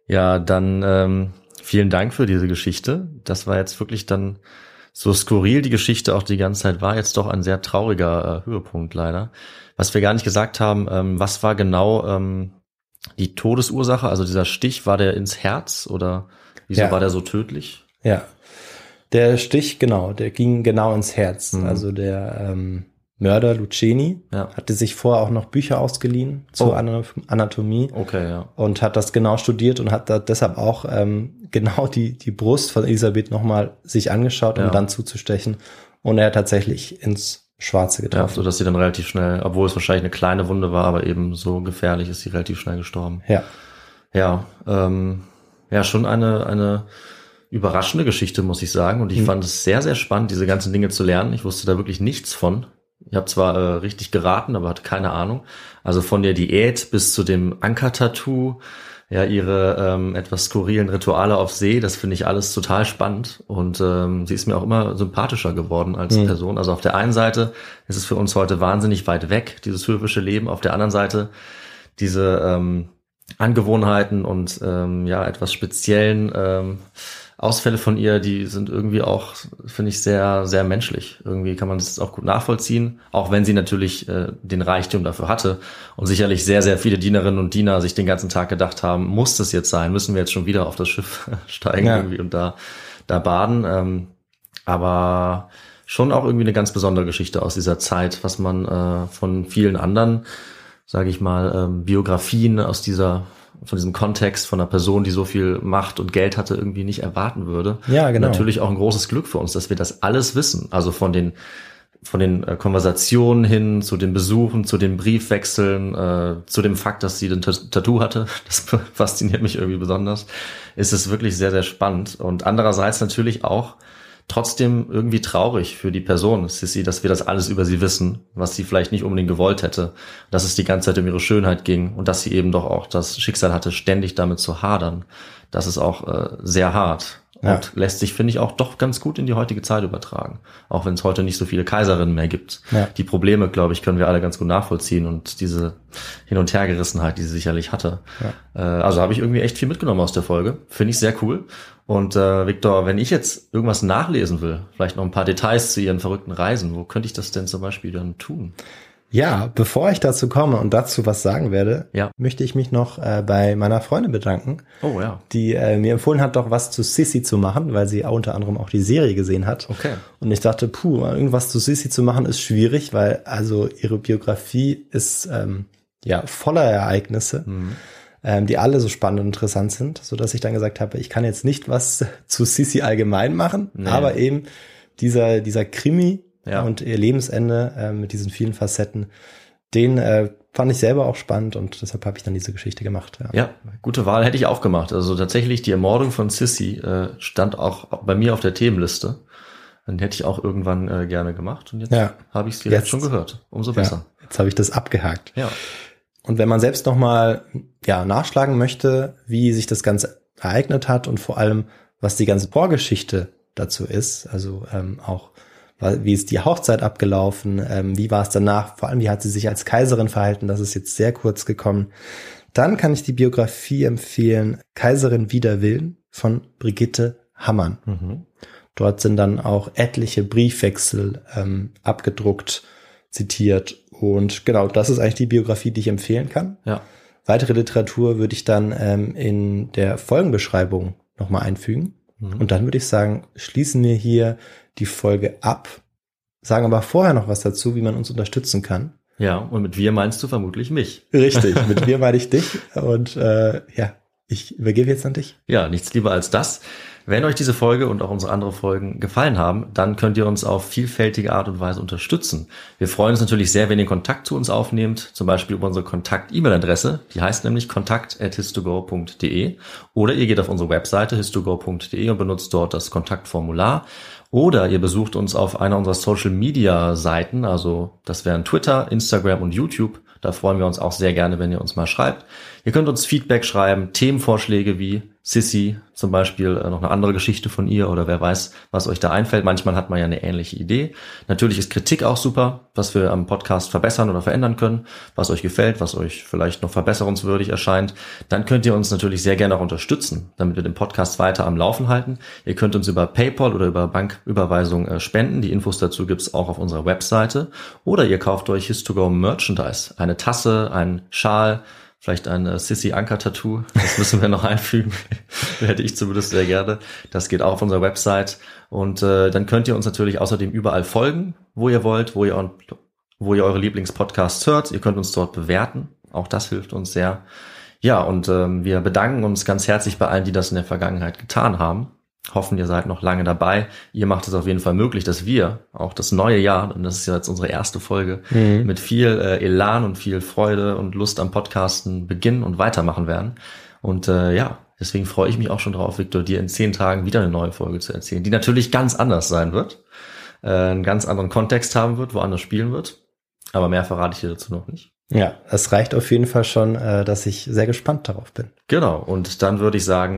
Ja, dann ähm, vielen Dank für diese Geschichte. Das war jetzt wirklich dann so skurril die Geschichte auch die ganze Zeit war, jetzt doch ein sehr trauriger äh, Höhepunkt leider. Was wir gar nicht gesagt haben, ähm, was war genau ähm, die Todesursache? Also dieser Stich, war der ins Herz oder wieso
Ja.
war der so tödlich?
Ja. Der Stich, genau, der ging genau ins Herz.
Mhm.
Also der ähm, Mörder Luceni
Ja.
hatte sich vorher auch noch Bücher ausgeliehen zur
Oh.
Ana- Anatomie
Okay, ja.
und hat das genau studiert und hat da deshalb auch ähm, genau die, die Brust von Elisabeth nochmal sich angeschaut, um
Ja.
dann zuzustechen. Und er hat tatsächlich ins Schwarze
Ja,
getroffen.
so dass sie dann relativ schnell, obwohl es wahrscheinlich eine kleine Wunde war, aber eben so gefährlich ist sie relativ schnell gestorben.
Ja.
Ja, ähm, ja, schon eine, eine überraschende Geschichte, muss ich sagen. Und ich
Mhm.
fand es sehr, sehr spannend, diese ganzen Dinge zu lernen. Ich wusste da wirklich nichts von. Ich habe zwar äh, richtig geraten, aber hatte keine Ahnung. Also von der Diät bis zu dem Anker-Tattoo, ja, ihre ähm, etwas skurrilen Rituale auf See, das finde ich alles total spannend. Und ähm, sie ist mir auch immer sympathischer geworden als
Mhm.
Person. Also auf der einen Seite ist es für uns heute wahnsinnig weit weg, dieses höfische Leben. Auf der anderen Seite diese ähm, Angewohnheiten und ähm, ja etwas speziellen ähm, Ausfälle von ihr, die sind irgendwie auch, finde ich, sehr, sehr menschlich. Irgendwie kann man das auch gut nachvollziehen, auch wenn sie natürlich äh, den Reichtum dafür hatte und sicherlich sehr, sehr viele Dienerinnen und Diener sich den ganzen Tag gedacht haben, muss das jetzt sein, müssen wir jetzt schon wieder auf das Schiff steigen
Ja.
irgendwie und da, da baden. Ähm, aber schon auch irgendwie eine ganz besondere Geschichte aus dieser Zeit, was man äh, von vielen anderen, sage ich mal, ähm, Biografien aus dieser von diesem Kontext von einer Person, die so viel Macht und Geld hatte, irgendwie nicht erwarten würde.
Ja, genau.
Natürlich auch ein großes Glück für uns, dass wir das alles wissen. Also von den von den äh, Konversationen hin zu den Besuchen, zu den Briefwechseln, äh, zu dem Fakt, dass sie ein Tat- Tattoo hatte, das fasziniert mich irgendwie besonders, ist es wirklich sehr, sehr spannend. Und andererseits natürlich auch trotzdem irgendwie traurig für die Person, Sissy, dass wir das alles über sie wissen, was sie vielleicht nicht unbedingt gewollt hätte, dass es die ganze Zeit um ihre Schönheit ging und dass sie eben doch auch das Schicksal hatte, ständig damit zu hadern. Das ist auch äh, sehr hart. und
Ja.
lässt sich, finde ich, auch doch ganz gut in die heutige Zeit übertragen. Auch wenn es heute nicht so viele Kaiserinnen mehr gibt.
Ja.
Die Probleme, glaube ich, können wir alle ganz gut nachvollziehen und diese Hin- und Hergerissenheit, die sie sicherlich hatte. Äh, also habe ich irgendwie echt viel mitgenommen aus der Folge. Finde ich sehr cool. Und äh, Victor, wenn ich jetzt irgendwas nachlesen will, vielleicht noch ein paar Details zu ihren verrückten Reisen, wo könnte ich das denn zum Beispiel dann tun?
Ja, bevor ich dazu komme und dazu was sagen werde,
Ja.
möchte ich mich noch äh, bei meiner Freundin bedanken,
Oh ja.
die äh, mir empfohlen hat, doch was zu Sissy zu machen, weil sie unter anderem auch die Serie gesehen hat.
Okay.
Und ich dachte, puh, irgendwas zu Sissy zu machen ist schwierig, weil also ihre Biografie ist ähm, ja voller Ereignisse, ähm, die alle so spannend und interessant sind, so dass ich dann gesagt habe, ich kann jetzt nicht was zu Sissy allgemein machen,
Nee.
aber eben dieser dieser Krimi
Ja.
und ihr Lebensende äh, mit diesen vielen Facetten, den äh, fand ich selber auch spannend und deshalb habe ich dann diese Geschichte gemacht. Ja.
Ja, gute Wahl hätte ich auch gemacht. Also tatsächlich die Ermordung von Sissy äh, stand auch bei mir auf der Themenliste. Dann hätte ich auch irgendwann äh, gerne gemacht und jetzt
Ja.
habe ich es direkt
Jetzt.
schon gehört. Umso
Ja,
besser.
jetzt habe ich das abgehakt.
Ja.
Und wenn man selbst nochmal ja, nachschlagen möchte, wie sich das Ganze ereignet hat und vor allem, was die ganze Vorgeschichte dazu ist, also ähm, auch wie ist die Hochzeit abgelaufen, ähm, wie war es danach, vor allem wie hat sie sich als Kaiserin verhalten, das ist jetzt sehr kurz gekommen, dann kann ich die Biografie empfehlen, Kaiserin wider Willen von Brigitte Hammann.
Mhm.
Dort sind dann auch etliche Briefwechsel ähm, abgedruckt, zitiert. Und genau, das ist eigentlich die Biografie, die ich empfehlen kann.
Ja.
Weitere Literatur würde ich dann ähm, in der Folgenbeschreibung nochmal einfügen.
Mhm.
Und dann würde ich sagen, schließen wir hier die Folge ab, sagen aber vorher noch was dazu, wie man uns unterstützen kann.
Ja, und mit wir meinst du vermutlich mich.
Richtig, mit mir meine ich dich. Und äh, ja, ich übergebe jetzt an dich.
Ja, nichts lieber als das. Wenn euch diese Folge und auch unsere andere Folgen gefallen haben, dann könnt ihr uns auf vielfältige Art und Weise unterstützen. Wir freuen uns natürlich sehr, wenn ihr Kontakt zu uns aufnehmt, zum Beispiel über unsere Kontakt-E-Mail-Adresse. Die heißt nämlich kontakt.histogo.de oder ihr geht auf unsere Webseite histogo.de und benutzt dort das Kontaktformular. Oder ihr besucht uns auf einer unserer Social-Media-Seiten, also das wären Twitter, Instagram und YouTube. Da freuen wir uns auch sehr gerne, wenn ihr uns mal schreibt. Ihr könnt uns Feedback schreiben, Themenvorschläge wie Sissy, zum Beispiel äh, noch eine andere Geschichte von ihr oder wer weiß, was euch da einfällt. Manchmal hat man ja eine ähnliche Idee. Natürlich ist Kritik auch super, was wir am Podcast verbessern oder verändern können, was euch gefällt, was euch vielleicht noch verbesserungswürdig erscheint. Dann könnt ihr uns natürlich sehr gerne auch unterstützen, damit wir den Podcast weiter am Laufen halten. Ihr könnt uns über PayPal oder über Banküberweisung äh, spenden. Die Infos dazu gibt's auch auf unserer Webseite. Oder ihr kauft euch Histogo Merchandise, eine Tasse, einen Schal, Vielleicht ein äh, Sissy Anker Tattoo. Das müssen wir noch einfügen. Hätte ich zumindest sehr gerne. Das geht auch auf unserer Website. Und äh, dann könnt ihr uns natürlich außerdem überall folgen, wo ihr wollt, wo ihr, wo ihr eure Lieblingspodcasts hört. Ihr könnt uns dort bewerten. Auch das hilft uns sehr. Ja, und ähm, wir bedanken uns ganz herzlich bei allen, die das in der Vergangenheit getan haben. Hoffen, ihr seid noch lange dabei. Ihr macht es auf jeden Fall möglich, dass wir auch das neue Jahr, und das ist ja jetzt unsere erste Folge, mit viel äh, Elan und viel Freude und Lust am Podcasten beginnen und weitermachen werden. Und äh, ja, deswegen freue ich mich auch schon drauf, Victor, dir in zehn Tagen wieder eine neue Folge zu erzählen, die natürlich ganz anders sein wird, äh, einen ganz anderen Kontext haben wird, woanders spielen wird. Aber mehr verrate ich dir dazu noch nicht.
Ja, es reicht auf jeden Fall schon, äh, dass ich sehr gespannt darauf bin.
Genau, und dann würde ich sagen,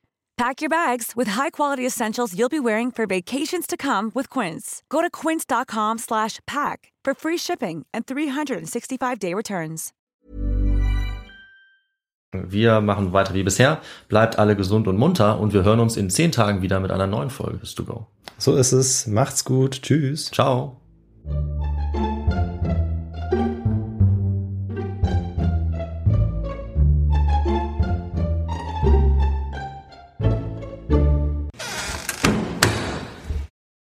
Pack your bags with high-quality essentials you'll be wearing for vacations to come with Quince. Go to quince.com/pack for free shipping and 365-day returns.
Wir machen weiter wie bisher. Bleibt alle gesund und munter und wir hören uns in zehn Tagen wieder mit einer neuen Folge des To Go.
So ist es. Macht's gut. Tschüss.
Ciao.